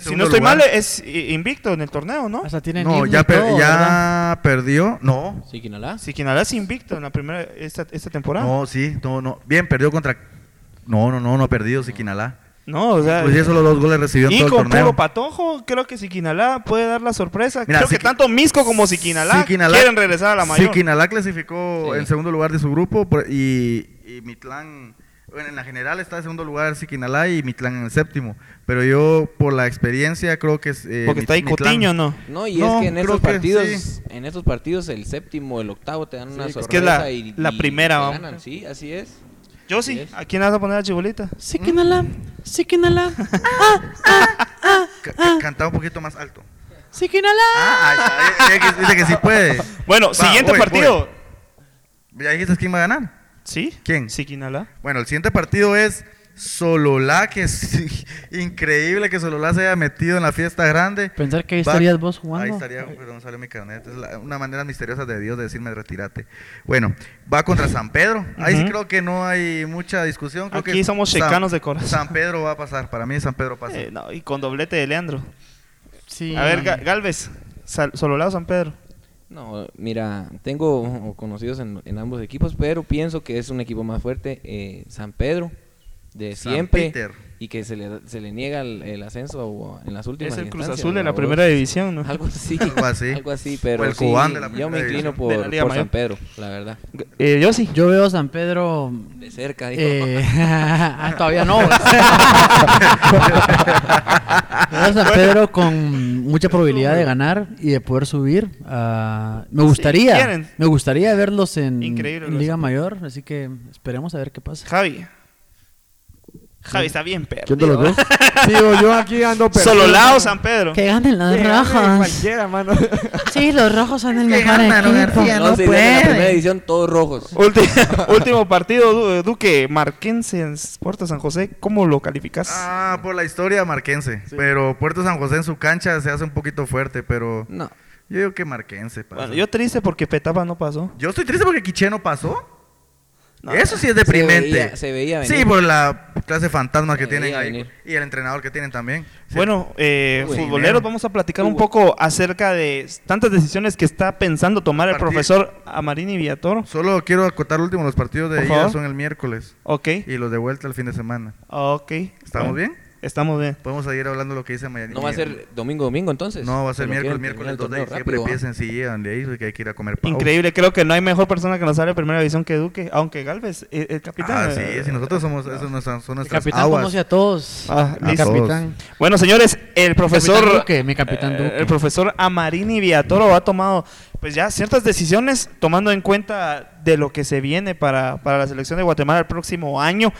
Si no estoy lugar. mal, es invicto en el torneo, ¿no? Hasta tiene No, ya, per- todo, ya perdió. No, ¿Sí, Quinalá? Siquinalá es invicto en la primera esta, esta temporada. no, sí, no, no. Bien, perdió contra. No, no, no, no ha perdido Siquinalá. No, o sea... Pues ya solo dos goles recibió en y todo el con torneo. puro patojo, creo que Siquinalá puede dar la sorpresa. Mira, creo que tanto Misco como Siquinalá, Siquinalá- quieren regresar a la mayor. Siquinalá clasificó Sí. en segundo lugar de su grupo y, y Mitlán, bueno, en la general está en segundo lugar Siquinalá y Mitlán en el séptimo. Pero yo, por la experiencia, creo que es. eh, Porque está ahí Mitlán- Cotiño, ¿no? No, y No, es que en que partidos, sí. en estos partidos el séptimo, el octavo te dan una es que sorpresa es la- y, la y primera, vamos. ganan, sí, así es. Yo sí. es. ¿A quién vas a poner la chibolita? Siquinalá, Siquinalá, Ca- ca- Cantaba un poquito más alto. Siquinalá. Ah, ahí está, dice que- que sí puede. Bueno, Va, siguiente voy, partido. ¿Ya dijiste quién va a ganar? ¿Sí? ¿Quién? Siquinalá. Bueno, el siguiente partido es Sololá, que es increíble que Sololá se haya metido en la fiesta grande. Pensar que ahí Va- estarías vos jugando. Ahí estaría, pero no salió mi carnet. Es la- una manera misteriosa de Dios de decirme retírate. Bueno, va contra San Pedro. Ahí sí creo que no hay mucha discusión. Creo Aquí que somos San- checanos de corazón. San Pedro va a pasar. Para mí San Pedro pasa. Eh, no, y con doblete de Leandro. Sí. A ver, Ga- Galvez. Sal- Sololao San Pedro. No, mira, tengo conocidos en, en ambos equipos, pero pienso que es un equipo más fuerte eh, San Pedro de San siempre Peter. Y que se le, se le niega el, el ascenso en las últimas Es el Cruz Azul de la primera división, ¿no? Algo así, Algo así. algo así, pero O el sí, Cubán de la yo primera me inclino división. por, por Mayor. San Pedro, la verdad. Eh, yo sí. Yo veo a San Pedro. De cerca, dijo. eh, ah, todavía no. veo a San Pedro con mucha probabilidad de ganar y de poder subir. Ah, me gustaría, quieren. me gustaría verlos en, en Liga. Mayor, así que esperemos a ver qué pasa. Javi. Javi está bien perdido. ¿Quién de los dos? Digo, yo aquí ando perdido. Sololao San Pedro. Que ganen los Que gane Cualquiera, mano. Sí, los rojos son el Que mejor equipo. García, no, no se irían en la primera puede. edición todos rojos. Ulti- último partido, Du- Duque. Marquense en Puerto San José. ¿Cómo lo calificas? Ah, por la historia marquense. Pero Puerto San José en su cancha se hace un poquito fuerte, pero No. yo digo que marquense. pasa. Bueno, yo triste porque Petapa no pasó. Yo estoy triste porque Quiche no pasó. No. Eso sí es Se deprimente. veía- se veía venir. Sí, por la clase de fantasmas que Se tienen ahí. venir. Y el entrenador que tienen también. Sí. Bueno, eh, futboleros, vamos a platicar un poco acerca de tantas decisiones que está pensando tomar el profesor Amarini Villatoro. Solo quiero acotar último. Los partidos de ida son el miércoles. Ok, Y los de vuelta el fin de semana. ok. ¿Estamos Bueno, bien? Estamos bien. Podemos seguir hablando de lo que dice Mañana. No va a ser domingo, domingo entonces. No, va a ser Pero miércoles, miércoles terminar 2 de el diciembre. Empiecen, sí, llegan de ahí, que hay que ir a comer pavo. Increíble, creo que no hay mejor persona que nos sale de primera división que Duque, aunque Galvez, eh, el capitán. Ah, sí, eh, si nosotros somos, esos son nuestras, son El capitán aguas. conoce a todos. Ah, mi listo. capitán. Bueno, señores, el profesor Capitán Duque, mi capitán eh, Duque. el profesor Amarini Villatoro ha tomado pues ya ciertas decisiones tomando en cuenta de lo que se viene para, para la selección de Guatemala el próximo año.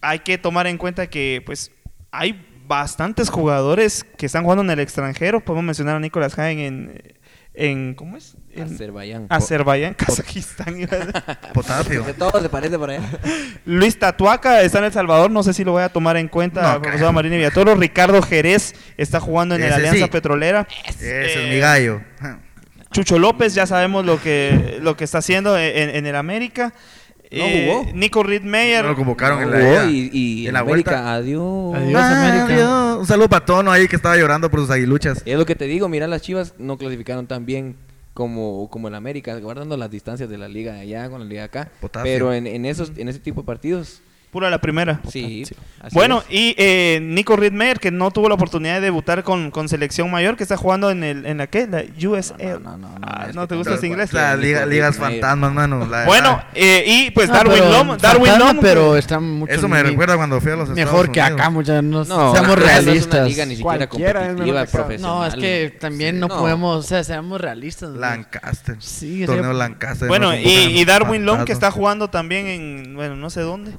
Hay que tomar en cuenta que pues hay bastantes jugadores que están jugando en el extranjero. Podemos mencionar a Nicolás Hagen en, en ¿cómo es? En Azerbaiyán. Azerbaiyán, Kazajistán. Potasio. Todo se parece por allá. Luis Tatuaca está en El Salvador, no sé si lo voy a tomar en cuenta No el profesor creo. Marini Villatoro. Ricardo Jerez está jugando en el Ese Alianza sí. Petrolera. Ese es Eh, mi gallo. Chucho López, ya sabemos lo que, lo que está haciendo en, en el América. Eh, No jugó. Nico Riedmeyer. No lo convocaron en la Jugó y, y en la América, vuelta. adiós. Adiós, América. Adiós. Un saludo para Tono ahí que estaba llorando por sus aguiluchas. Y es lo que te digo, mira, las Chivas no clasificaron tan bien como, como el América, guardando las distancias de la liga de allá con la liga de acá. Potasio. Pero en, en esos en ese tipo de partidos, Pura la primera. sí. así Bueno, es. y eh, Nico Riedmeyer, que no tuvo la oportunidad de debutar con, con selección mayor, que está jugando en el en la qué, la USL. No, no, no, no, Ah, es ¿no que te gusta ese inglés? Las liga- ligas fantasmas, mano. La- Bueno, ah, eh, y pues No, Darwin pero Lom, Darwin fantasma, Lom, pero que- está mucho eso me ni- recuerda cuando fui a los Mejor Estados que Unidos. acá, muchachos. No, No, seamos acá no es realistas. una liga ni siquiera Cualquiera es competitiva, mejor que acá. profesional. No, es que también no, No. podemos, o sea, seamos realistas. ¿no? Lancaster. Sí, Torneo Lancaster. Bueno, no y, Darwin Long, que está jugando también en, bueno, no sé dónde,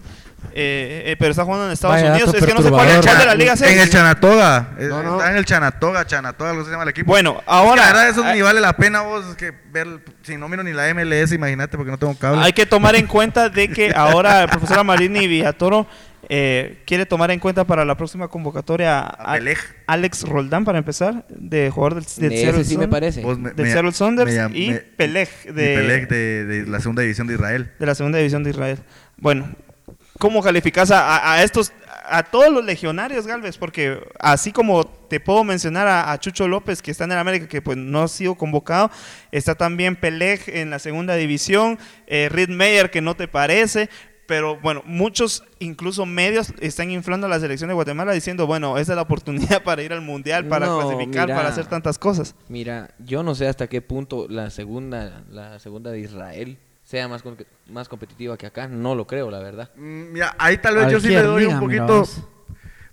eh, eh, pero está jugando en Estados Vaya Unidos. Es que no sé cuál es perturbador. cuál de la Liga En el C. Chanatoga. Eh, No, no. Está en el Chanatoga, Chanatoga, algo así se llama el equipo. Bueno, Es que ahora la verdad, eso hay- ni vale la pena vos que ver. Si no miro ni la MLS, imagínate, porque no tengo cable. hay que tomar en cuenta de que ahora el profesor Amarini Villatoro eh, quiere tomar en cuenta para la próxima convocatoria a. Alex Roldán para empezar, de jugador del, Seattle sí me parece. Llam- y Pelej de la segunda división de Israel. de la segunda división de Israel. Bueno, ¿cómo calificas a, a- estos, a todos los legionarios, Galvez? Porque así como te puedo mencionar a, a Chucho López, que está en el América, que pues no ha sido convocado, está también Peleg en la segunda división, eh, Reed Meyer, que no te parece. Pero bueno, muchos, incluso medios, están inflando a la selección de Guatemala diciendo, bueno, esa es la oportunidad para ir al Mundial, para No, clasificar, mira. para hacer tantas cosas. Mira, yo no sé hasta qué punto la segunda, la segunda de Israel sea más, con- más competitiva que acá. No lo creo, la verdad. Mm, Mira, ahí tal vez yo sí le doy liga, un mira poquito. vos.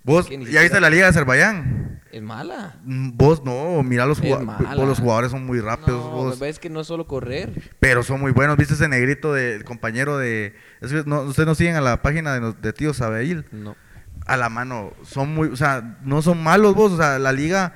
Vos, ¿ya viste la Liga de Azerbaiyán? Es mala. Mm, Vos no, mira los Es jugadores. mala. Los jugadores son muy rápidos, No, vos. ves que no es solo correr. Pero son muy buenos. ¿Viste ese negrito del compañero de. Es que no, ustedes no siguen a la página de, de Tío Sabeil. No. A la mano. Son muy. O sea, no son malos vos. O sea, la liga.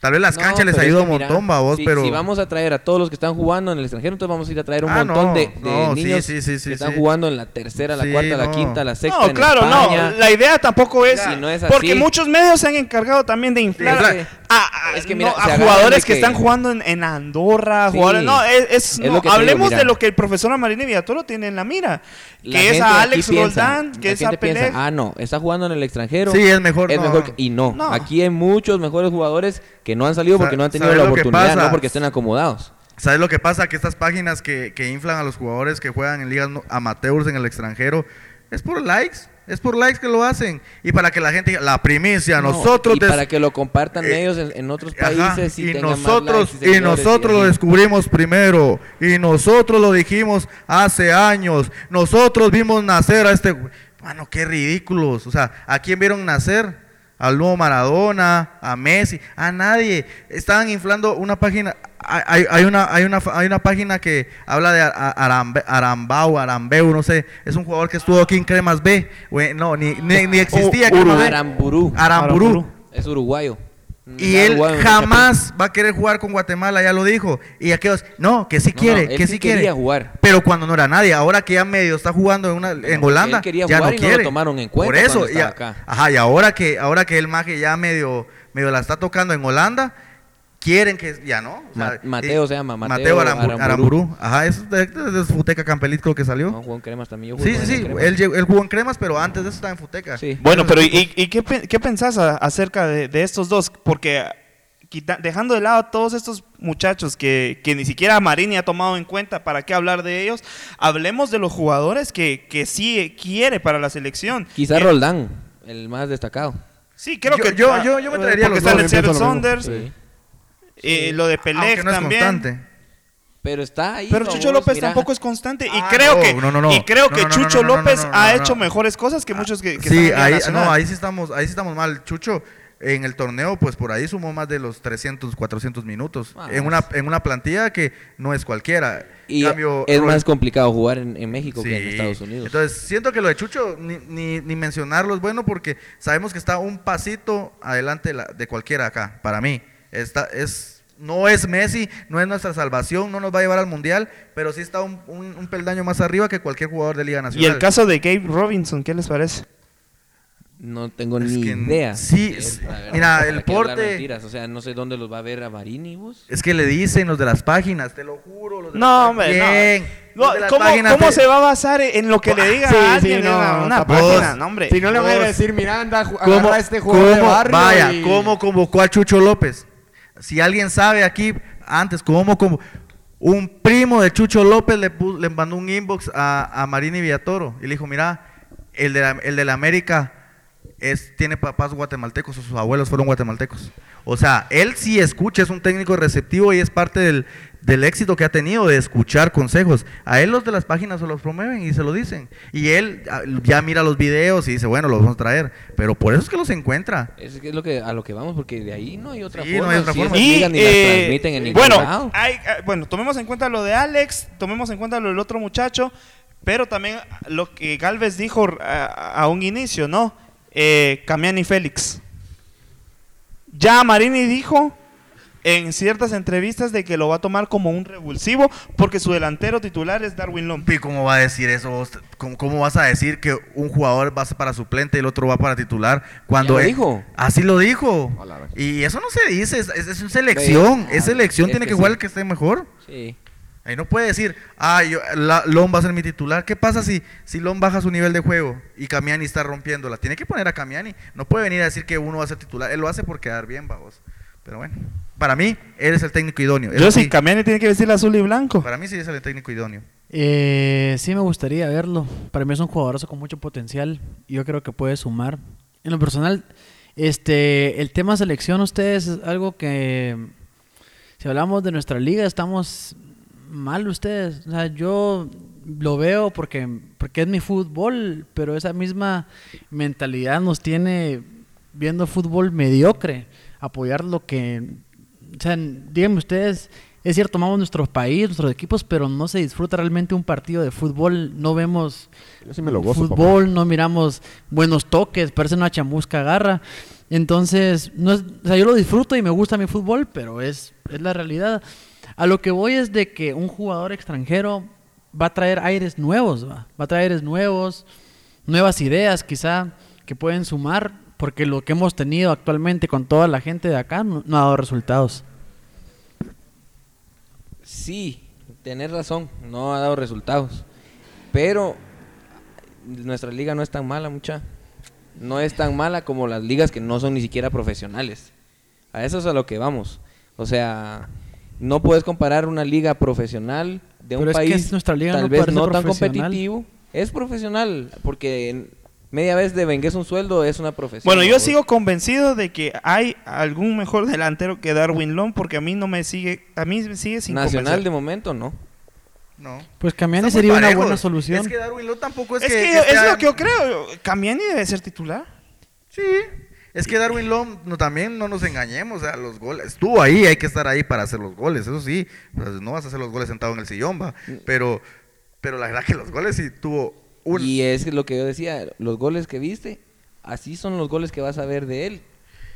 Tal vez las No, canchas les ayuda un mira, montón, va vos, si, pero. si vamos a traer a todos los que están jugando en el extranjero, entonces vamos a ir a traer un Ah, montón no, de, de no, sí, niños sí, sí, sí, que están sí. jugando en la tercera, la Sí, cuarta, la quinta, la sexta. No, en claro, España. no. La idea tampoco es. Si no es porque muchos medios se han encargado también de inflar. Inflar. a, Es que no, a jugadores que, que- están jugando en, en Andorra, Sí. jugadores- no, es, es- Es no, lo que te hablemos digo, de lo que el profesor Amarini Villatoro tiene en la mira, La que es a Alex Roldán, que es a Pelé. ah, no, está jugando en el extranjero. Sí, es mejor, Es no. mejor que- y no, No. aquí hay muchos mejores jugadores que no han salido porque no han tenido ¿sabes la oportunidad, no porque estén acomodados. ¿Sabes lo que pasa? Que estas páginas que, que inflan a los jugadores que juegan en ligas amateurs en el extranjero, es por likes. Es por likes que lo hacen. Y para que la gente la primicia, No, nosotros... y des- para que lo compartan Eh, ellos en, en otros Ajá, países y, nosotros likes y nosotros lo descubrimos primero. Y nosotros lo dijimos hace años. Nosotros vimos nacer a este bueno qué ridículos. O sea a quién vieron nacer al nuevo Maradona a Messi a nadie. Estaban inflando una página hay, hay- una hay una hay una página que habla de Ar- Arambe- Arambau Arambeu no sé es un jugador que estuvo aquí en Cremas B no ni, ni, ni existía Cremas B. Aramburú. Aramburú Es uruguayo. y él uruguayo jamás va a querer jugar con Guatemala, ya lo dijo. Y aquellos, no, que sí No, quiere, no, él que sí sí quiere. jugar. Pero cuando no era nadie, ahora que ya medio está jugando en, una, en Holanda, él quería ya jugar no y no lo quiere. tomaron en cuenta Por eso, ya- acá. ajá, y ahora que, ahora que el maje ya medio, medio la está tocando en Holanda, quieren que ya no. O sea, Mateo y- se llama, Mateo Arambu- Aramburú. Aramburu. Ajá, es de, de, de Futeca Campelit creo que salió. No, jugó en cremas también. yo jugué sí, sí, él sí, él, llegó- él jugó en Cremas, pero antes de eso estaba en Futeca. Sí. Bueno, pero ¿y, qué, qué pensás a- acerca de, de estos dos? Porque quita- dejando de lado a todos estos muchachos que, que ni siquiera Marini ha tomado en cuenta, ¿para qué hablar de ellos? Hablemos de los jugadores que, que sí quiere para la selección. Quizá Que- Roldán, el más destacado. Sí, creo Yo- que yo- yo- yo me traería porque los está dos, en el. Saunders, Sí. Eh, lo de Pelé es también. constante. Pero está ahí. Pero Chucho López mira. tampoco es constante y Ah, creo no, que no, y creo que Chucho López ha hecho mejores cosas que muchos que, que están Sí, Liga ahí, no, ahí sí estamos, ahí sí estamos mal. Chucho en el torneo, pues por ahí sumó más de los 300, 400 minutos Ah, en una en una plantilla que no es cualquiera. Y Cambio, es Roy- más complicado jugar en, en México que en. Estados Unidos. Entonces, siento que lo de Chucho, ni, ni, ni mencionarlo es bueno porque sabemos que está un pasito adelante de, la- de cualquiera acá, para mí. Está, es, no es Messi, no es nuestra salvación, no nos va a llevar al Mundial, pero sí está un, un- un peldaño más arriba que cualquier jugador de Liga y Nacional. el caso de Gabe Robinson, ¿qué les parece? no tengo Es ni que idea. sí, Es, verdad, mira, ¿para el porte- mentiras? O sea, no sé dónde los va a ver a Marini, vos. Es que le dicen los de las páginas, te lo juro. Los de No, las hombre. Bien, no. ¿Cómo, cómo te- se va a basar en lo que le diga Sí, a alguien no, una, página? No, hombre. Si no le van a decir, Miranda, ju- ¿Cómo- agarra a este jugador de cómo- barrio. Vaya, y- ¿cómo convocó a Chucho López? Si alguien sabe aquí, antes, ¿cómo convocó? Un primo de Chucho López le, le mandó un inbox a, a Marini Villatoro y le dijo, mira, el de la, el de la América es, tiene papás guatemaltecos o sus abuelos fueron guatemaltecos. O sea, él sí escucha, es un técnico receptivo y es parte del, del éxito que ha tenido de escuchar consejos. A él los de las páginas se los promueven y se lo dicen. Y él ah, ya mira los videos y dice, bueno, los vamos a traer. Pero por eso es que los encuentra. Es que es lo que, a lo que vamos, porque de ahí no hay otra Sí, no forma. hay otra Si forma. esas Y, ni eh, transmiten en ningún bueno, lado. hay, eh, bueno, tomemos en cuenta lo de Alex, tomemos en cuenta lo del otro muchacho, pero también lo que Galvez dijo a, a un inicio, ¿no? Eh, Camiani Félix. Ya Marini dijo en ciertas entrevistas de que lo va a tomar como un revulsivo porque su delantero titular es Darwin Lom. ¿Y cómo va a decir eso? ¿Cómo, cómo vas a decir que un jugador va para suplente y el otro va para titular? Cuando Ya lo él- dijo. Así lo dijo. Y eso no se dice, es, es, es selección. Ve, Es selección, es tiene que que jugar sí. el que esté mejor. Sí. Ahí no puede decir, ah, yo, la, Lom va a ser mi titular. ¿Qué pasa si, si Lom baja su nivel de juego y Camiani está rompiéndola? Tiene que poner a Camiani. No puede venir a decir que uno va a ser titular. Él lo hace por quedar bien, vamos. Pero bueno, para mí, él es el técnico idóneo. Yo sí, Camiani tiene que vestir azul y blanco. para mí sí es el técnico idóneo. Eh, sí me gustaría verlo. Para mí es un jugadorazo con mucho potencial. Yo creo que puede sumar. En lo personal, este, el tema selección, ustedes es algo que, si hablamos de nuestra liga, estamos mal ustedes. O sea, yo lo veo porque, porque es mi fútbol, pero esa misma mentalidad nos tiene viendo fútbol mediocre. Apoyar lo que o sea, díganme ustedes, es cierto, amamos nuestro país, nuestros equipos, pero no se disfruta realmente un partido de fútbol, no vemos Yo sí me lo gozo, fútbol, no miramos buenos toques, parece una chamusca agarra. Entonces, no es, o sea, yo lo disfruto y me gusta mi fútbol, pero es, es la realidad. A lo que voy es de que un jugador extranjero va a traer aires nuevos, va, va a traer aires nuevos, nuevas ideas quizá que pueden sumar, Porque lo que hemos tenido actualmente con toda la gente de acá no, no ha dado resultados. Sí, tenés razón, no ha dado resultados. Pero nuestra liga no es tan mala, mucha. No es tan mala como las ligas que no son ni siquiera profesionales. A eso es a lo que vamos. O sea, no puedes comparar una liga profesional de un Pero es que país nuestra liga tal no vez no tan competitivo. Es profesional, porque media vez de vengues un sueldo es una profesión. Bueno, yo sigo convencido de que hay algún mejor delantero que Darwin Long porque a mí no me sigue, a mí me sigue sin Nacional convencer. de momento, ¿no? No. Pues Camiani sería una buena solución. Es que Darwin Love tampoco es, Es que, que, que es sea- lo que yo creo. Camiani debe ser titular. Sí. Es que Darwin Love no, también no nos engañemos, o sea, los goles. Estuvo ahí, hay que estar ahí para hacer los goles, eso sí. pues, no vas a hacer los goles sentado en el sillón, va. Pero, pero la verdad que los goles sí tuvo un. Y es lo que yo decía, los goles que viste, así son los goles que vas a ver de él.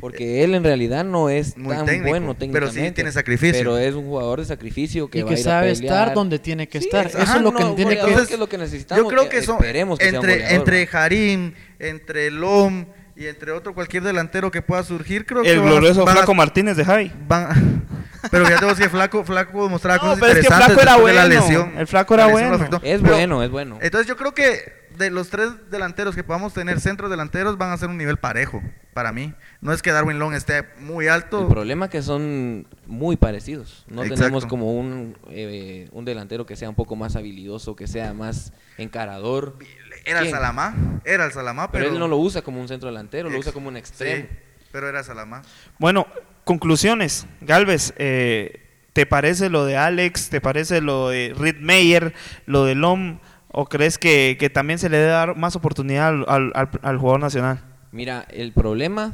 Porque él en realidad no es Muy tan técnico, bueno pero sí técnicamente. tiene sacrificio. Pero es un jugador de sacrificio que y va que a ir a sabe pelear. estar donde tiene que Sí, estar. Eso es lo que No, tiene que goleador Entonces, que es lo que necesitamos. Yo creo eh, que son esperemos que sea un entre, goleador, entre. Harim, entre Lom y entre otro cualquier delantero que pueda surgir, creo que El van a- glorioso van a- Flaco Martínez de Javi. van- pero ya te voy a decir, Flaco, Flaco mostraba No, cosas pero es que interesantes Flaco era después de la bueno. lesión. El Flaco era bueno. afectó. Es Pero- bueno, es bueno. Entonces yo creo que de los tres delanteros que podamos tener, centros delanteros, van a ser un nivel parejo para mí. No es que Darwin Long esté muy alto. El problema es que son muy parecidos. No Exacto. tenemos como un, eh, un delantero que sea un poco más habilidoso, que sea más encarador. Era el ¿Quién? Salamá, era el Salamá, Pero, pero... él no lo usa como un centro delantero, lo usa como un extremo. Sí, pero era Salamá. Bueno, conclusiones. Galvez, eh, ¿te parece lo de Alex? ¿Te parece lo de Reed Meyer? ¿Lo de Lom? ¿O crees que, que también se le debe dar más oportunidad al, al- jugador nacional? Mira, el problema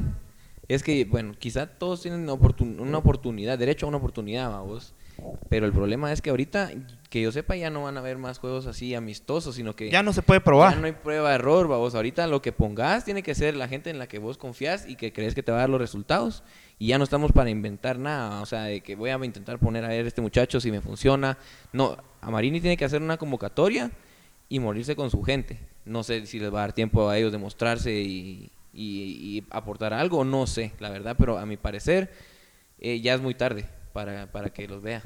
es que, bueno, quizá todos tienen una oportunidad, derecho a una oportunidad, vos. Pero el problema es que ahorita, que yo sepa, ya no van a haber más juegos así amistosos, sino que Ya no se puede ya probar. no hay prueba de error, vos. Ahorita lo que pongas tiene que ser la gente en la que vos confías y que crees que te va a dar los resultados. Y ya no estamos para inventar nada, o sea, de que voy a intentar poner a ver este muchacho si me funciona. No, a Marini tiene que hacer una convocatoria y morirse con su gente. No sé si les va a dar tiempo a ellos de mostrarse y, y- y aportar algo, no sé, la verdad, pero a mi parecer eh, ya es muy tarde para, para que los vea.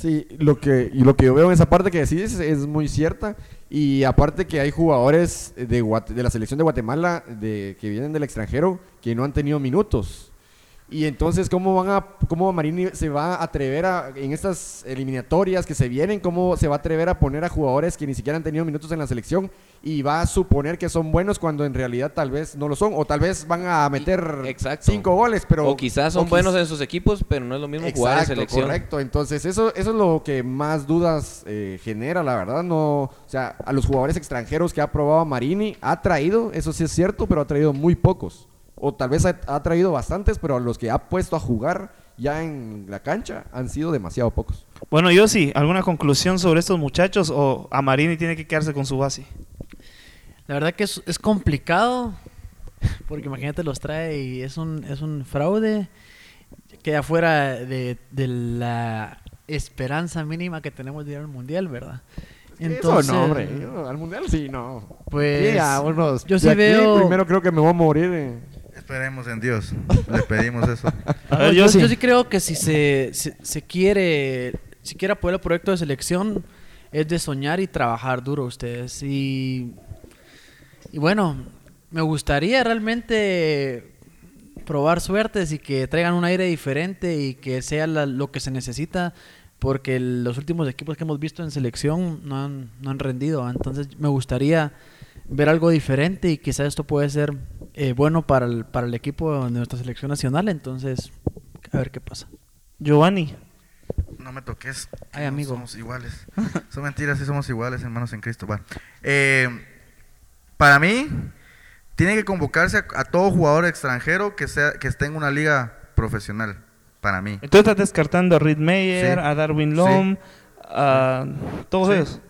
Sí, lo que, y lo que yo veo en esa parte que decís es muy cierta. Y aparte que hay jugadores de, de la selección de Guatemala de, que vienen del extranjero que no han tenido minutos. Y entonces, ¿cómo van a, cómo Marini se va a atrever a, en estas eliminatorias que se vienen, cómo se va a atrever a poner a jugadores que ni siquiera han tenido minutos en la selección y va a suponer que son buenos cuando en realidad tal vez no lo son? O tal vez van a meter exacto. cinco goles, pero... o quizás son o buenos en sus equipos, pero no es lo mismo jugar en Exacto, selección. correcto. Entonces, eso, eso es lo que más dudas eh, genera, la verdad. No, o sea, a los jugadores extranjeros que ha probado Marini, ha traído, eso sí es cierto, pero ha traído muy pocos. O tal vez ha, ha traído bastantes, pero a los que ha puesto a jugar ya en la cancha han sido demasiado pocos. Bueno, yo sí, ¿alguna conclusión sobre estos muchachos o a Marini tiene que quedarse con su base? La verdad que es, es complicado, porque imagínate los trae y es un, es un fraude, queda fuera de, de la esperanza mínima que tenemos de ir al Mundial, ¿verdad? eso no, hombre. yo al mundial sí, no. Pues, unos- yo sí veo- Primero creo que me voy a morir. eh. Esperemos en Dios. Le pedimos eso. A No, ver, yo, yo sí. yo sí creo que si se, se, se quiere, si quiere apoyar el proyecto de selección, es de soñar y trabajar duro ustedes. Y, y bueno, me gustaría realmente probar suertes y que traigan un aire diferente y que sea la- lo que se necesita, porque los últimos equipos que hemos visto en selección no han, no han rendido. Entonces me gustaría ver algo diferente y quizás esto puede ser eh, bueno para el, para el equipo de nuestra selección nacional. Entonces, a ver qué pasa. Giovanni. No me toques. Ay, No amigo. Somos iguales. Son mentiras, sí somos iguales, hermanos en Cristo. Va. Eh, para mí, tiene que convocarse a, a todo jugador extranjero que, sea, que esté en una liga profesional. Para mí. Entonces estás descartando a Reed Meyer, Sí. a Darwin Lom, a todos Sí. ellos.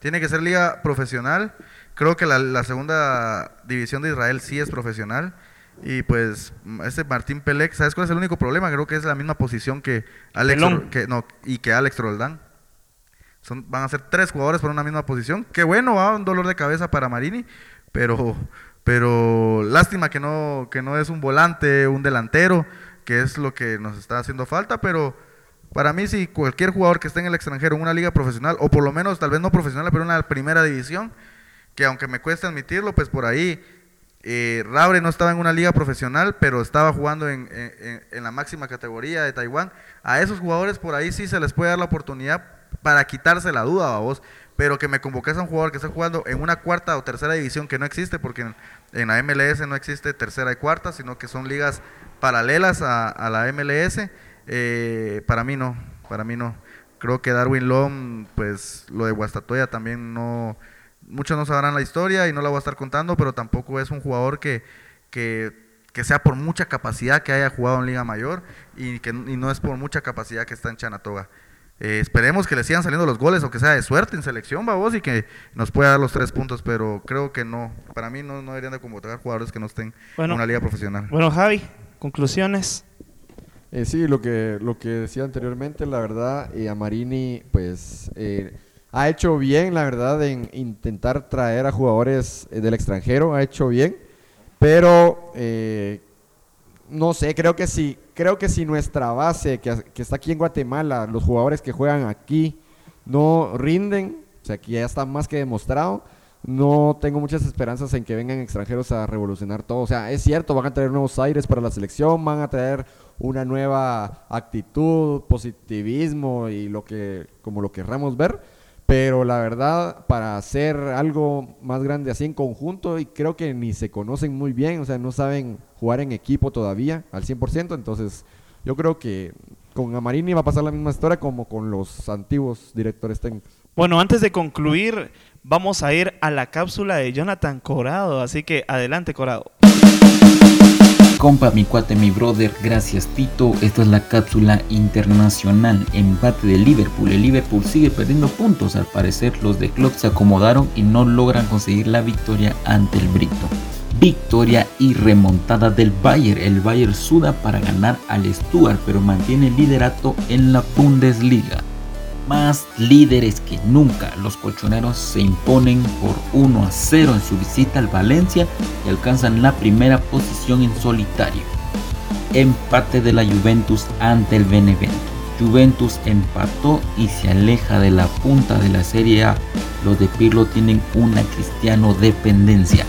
Tiene que ser liga profesional. Creo que la, la segunda división de Israel sí es profesional. Y pues este Martín Pelec, ¿sabes cuál es el único problema? Creo que es la misma posición que Alex que, no, y que Alex Roldán. Son, van a ser tres jugadores por una misma posición. Qué bueno, va un dolor de cabeza para Marini, pero Pero lástima que no, que no es un volante, un delantero, que es lo que nos está haciendo falta, pero para mí si cualquier jugador que esté en el extranjero, en una liga profesional, o por lo menos tal vez no profesional, pero una primera división, que aunque me cuesta admitirlo, pues por ahí eh, Rabre no estaba en una liga profesional, pero estaba jugando en, en- la máxima categoría de Taiwán. A esos jugadores por ahí sí se les puede dar la oportunidad para quitarse la duda, a vos. Pero que me convoques a un jugador que está jugando en una cuarta o tercera división que no existe, porque en, en la MLS no existe tercera y cuarta, sino que son ligas paralelas a, a la MLS. eh, para mí no, para mí no. Creo que Darwin Lom, pues lo de Guastatoya también no, muchos no sabrán la historia y no la voy a estar contando, pero tampoco es un jugador que, que, que sea por mucha capacidad que haya jugado en Liga Mayor y que y no es por mucha capacidad que está en Chanatoga. Eh, esperemos que le sigan saliendo los goles, o que sea de suerte en selección, babos, y que nos pueda dar los tres puntos, pero creo que no. Para mí no, no deberían de convocar jugadores que no estén Bueno. en una liga profesional. Bueno, Javi, conclusiones. Eh, sí, lo que, lo que decía anteriormente, la verdad, eh, Amarini, pues, eh, ha hecho bien, la verdad, en intentar traer a jugadores eh, del extranjero, ha hecho bien, pero eh, no sé, creo que sí, creo que si nuestra base, que, que está aquí en Guatemala, los jugadores que juegan aquí no rinden, o sea, que ya está más que demostrado, no tengo muchas esperanzas en que vengan extranjeros a revolucionar todo. O sea, es cierto, van a traer nuevos aires para la selección, van a traer una nueva actitud, positivismo y lo que, como lo querramos ver. Pero la verdad, para hacer algo más grande así en conjunto, y creo que ni se conocen muy bien, o sea, no saben jugar en equipo todavía al 100%, entonces yo creo que con Amarini va a pasar la misma historia como con los antiguos directores técnicos. Bueno, antes de concluir, vamos a ir a la cápsula de Jonathan Corado, así que adelante, Corado. Compa, mi cuate, mi brother, gracias Tito. Esta es la cápsula internacional. Empate de Liverpool. El Liverpool sigue perdiendo puntos. Al parecer, los de Klopp se acomodaron y no logran conseguir la victoria ante el Brito. Victoria y remontada del Bayern. El Bayern suda para ganar al Stuttgart, pero mantiene el liderato en la Bundesliga. Más líderes que nunca, los colchoneros se imponen por 1 a 0 en su visita al Valencia y alcanzan la primera posición en solitario. Empate de la Juventus ante el Benevento. Juventus empató y se aleja de la punta de la Serie A. Los de Pirlo tienen una cristiano dependencia.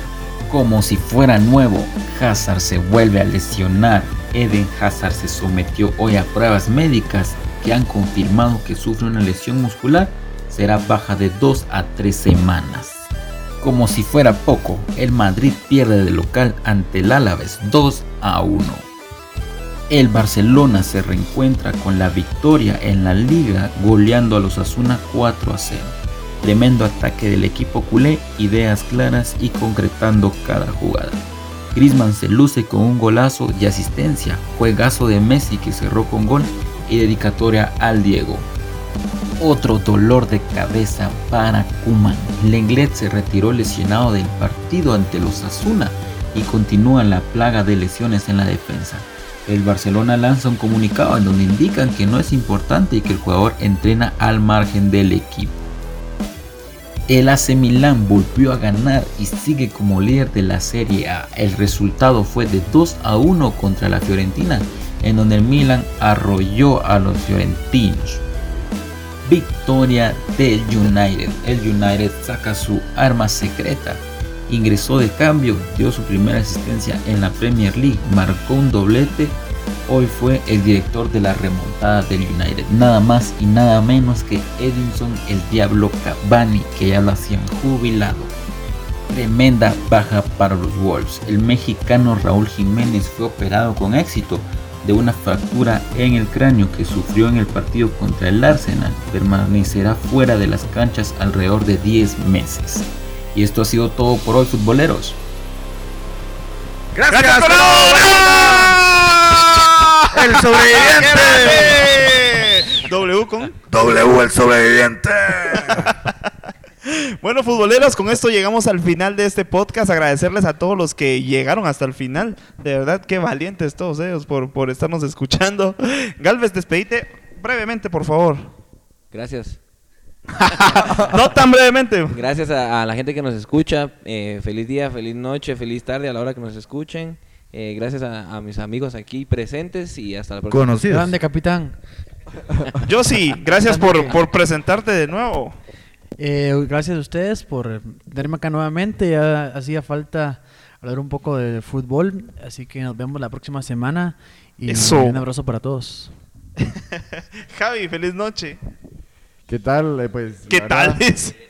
Como si fuera nuevo, Hazard se vuelve a lesionar. Eden Hazard se sometió hoy a pruebas médicas que han confirmado que sufre una lesión muscular. Será baja de 2 a 3 semanas. Como si fuera poco, el Madrid pierde de local ante el Álaves 2 a 1. El Barcelona se reencuentra con la victoria en la liga goleando a los Asuna 4 a 0. Tremendo ataque del equipo culé, ideas claras y concretando cada jugada. Griezmann se luce con un golazo y asistencia, juegazo de Messi que cerró con gol y dedicatoria al Diego. Otro dolor de cabeza para Kuman. Lenglet se retiró lesionado del partido ante los Asuna y continúa la plaga de lesiones en la defensa. El Barcelona lanza un comunicado en donde indican que no es importante y que el jugador entrena al margen del equipo. El AC Milán volvió a ganar y sigue como líder de la Serie A. El resultado fue de 2 a 1 contra la Fiorentina, en donde el Milan arrolló a los fiorentinos. Victoria del United. El United saca su arma secreta. Ingresó de cambio, dio su primera asistencia en la Premier League, marcó un doblete. Hoy fue el director de la remontada del United, nada más y nada menos que Edinson el Diablo Cavani, que ya lo hacían jubilado. Tremenda baja para los Wolves. El mexicano Raúl Jiménez fue operado con éxito de una fractura en el cráneo que sufrió en el partido contra el Arsenal. Permanecerá fuera de las canchas alrededor de 10 meses. Y esto ha sido todo por hoy, futboleros. ¡Gracias, ¡El sobreviviente! W con. W, el sobreviviente. Bueno, futboleros, con esto llegamos al final de este podcast. Agradecerles a todos los que llegaron hasta el final. De verdad, qué valientes todos ellos por, por estarnos escuchando. Galvez, despedite brevemente, por favor. Gracias. no tan brevemente. Gracias a, a la gente que nos escucha. eh, feliz día, feliz noche, feliz tarde a la hora que nos escuchen. Eh, gracias a, a mis amigos aquí presentes y hasta la próxima. Conocidos. Grande, capitán. Yo sí, gracias por, por presentarte de nuevo. Eh, gracias a ustedes por tenerme acá nuevamente. Ya hacía falta hablar un poco de fútbol, así que nos vemos la próxima semana. Y Eso. un abrazo para todos. Javi, feliz noche. ¿Qué tal? Eh, pues, ¿Qué tal? verdad-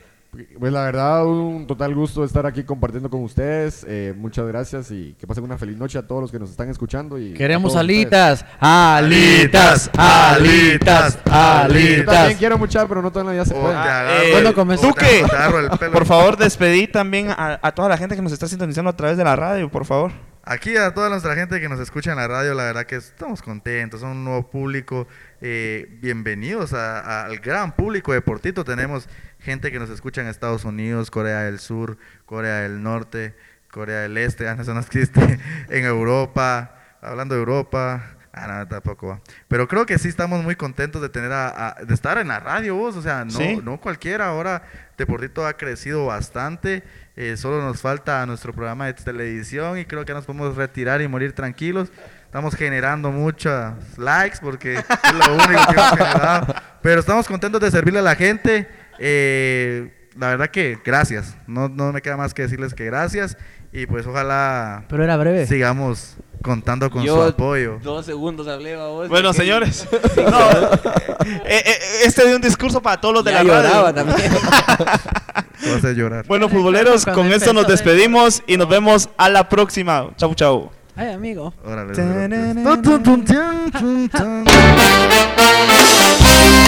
Pues la verdad, un total gusto estar aquí compartiendo con ustedes. Eh, muchas gracias y que pasen una feliz noche a todos los que nos están escuchando. Y Queremos alitas, ustedes. alitas, alitas, Yo también alitas. quiero muchar, pero no todavía se Oh, puede. agarro eh, Duque. Por favor, despedí también a, a toda la gente que nos está sintonizando a través de la radio, por favor. Aquí a toda nuestra gente que nos escucha en la radio, la verdad que estamos contentos, son un nuevo público. eh, bienvenidos a- a- al gran público de Portito. Tenemos gente que nos escucha en Estados Unidos, Corea del Sur, Corea del Norte, Corea del Este, ah, no, eso no existe, en Europa, hablando de Europa. Ah, no, tampoco va. Pero creo que sí estamos muy contentos de tener a, a- de estar en la radio vos, o sea, no, Sí. no cualquiera. Ahora Deportito ha crecido bastante. eh, solo nos falta nuestro programa de televisión y creo que nos podemos retirar y morir tranquilos. Estamos generando muchos likes porque es lo único que hemos generado. Pero estamos contentos de servirle a la gente. Eh, la verdad que gracias. No, no me queda más que decirles que gracias. Y pues ojalá Pero era breve. sigamos contando con su Yo apoyo. dos segundos hablé, babos. Bueno, señores. no, eh, eh, este dio un discurso para todos los de Ya la lloraba radio. también. Vas a llorar. Bueno, futboleros, con esto nos despedimos y nos vemos a la próxima. Chau, chau. Ay, amigo. Órale,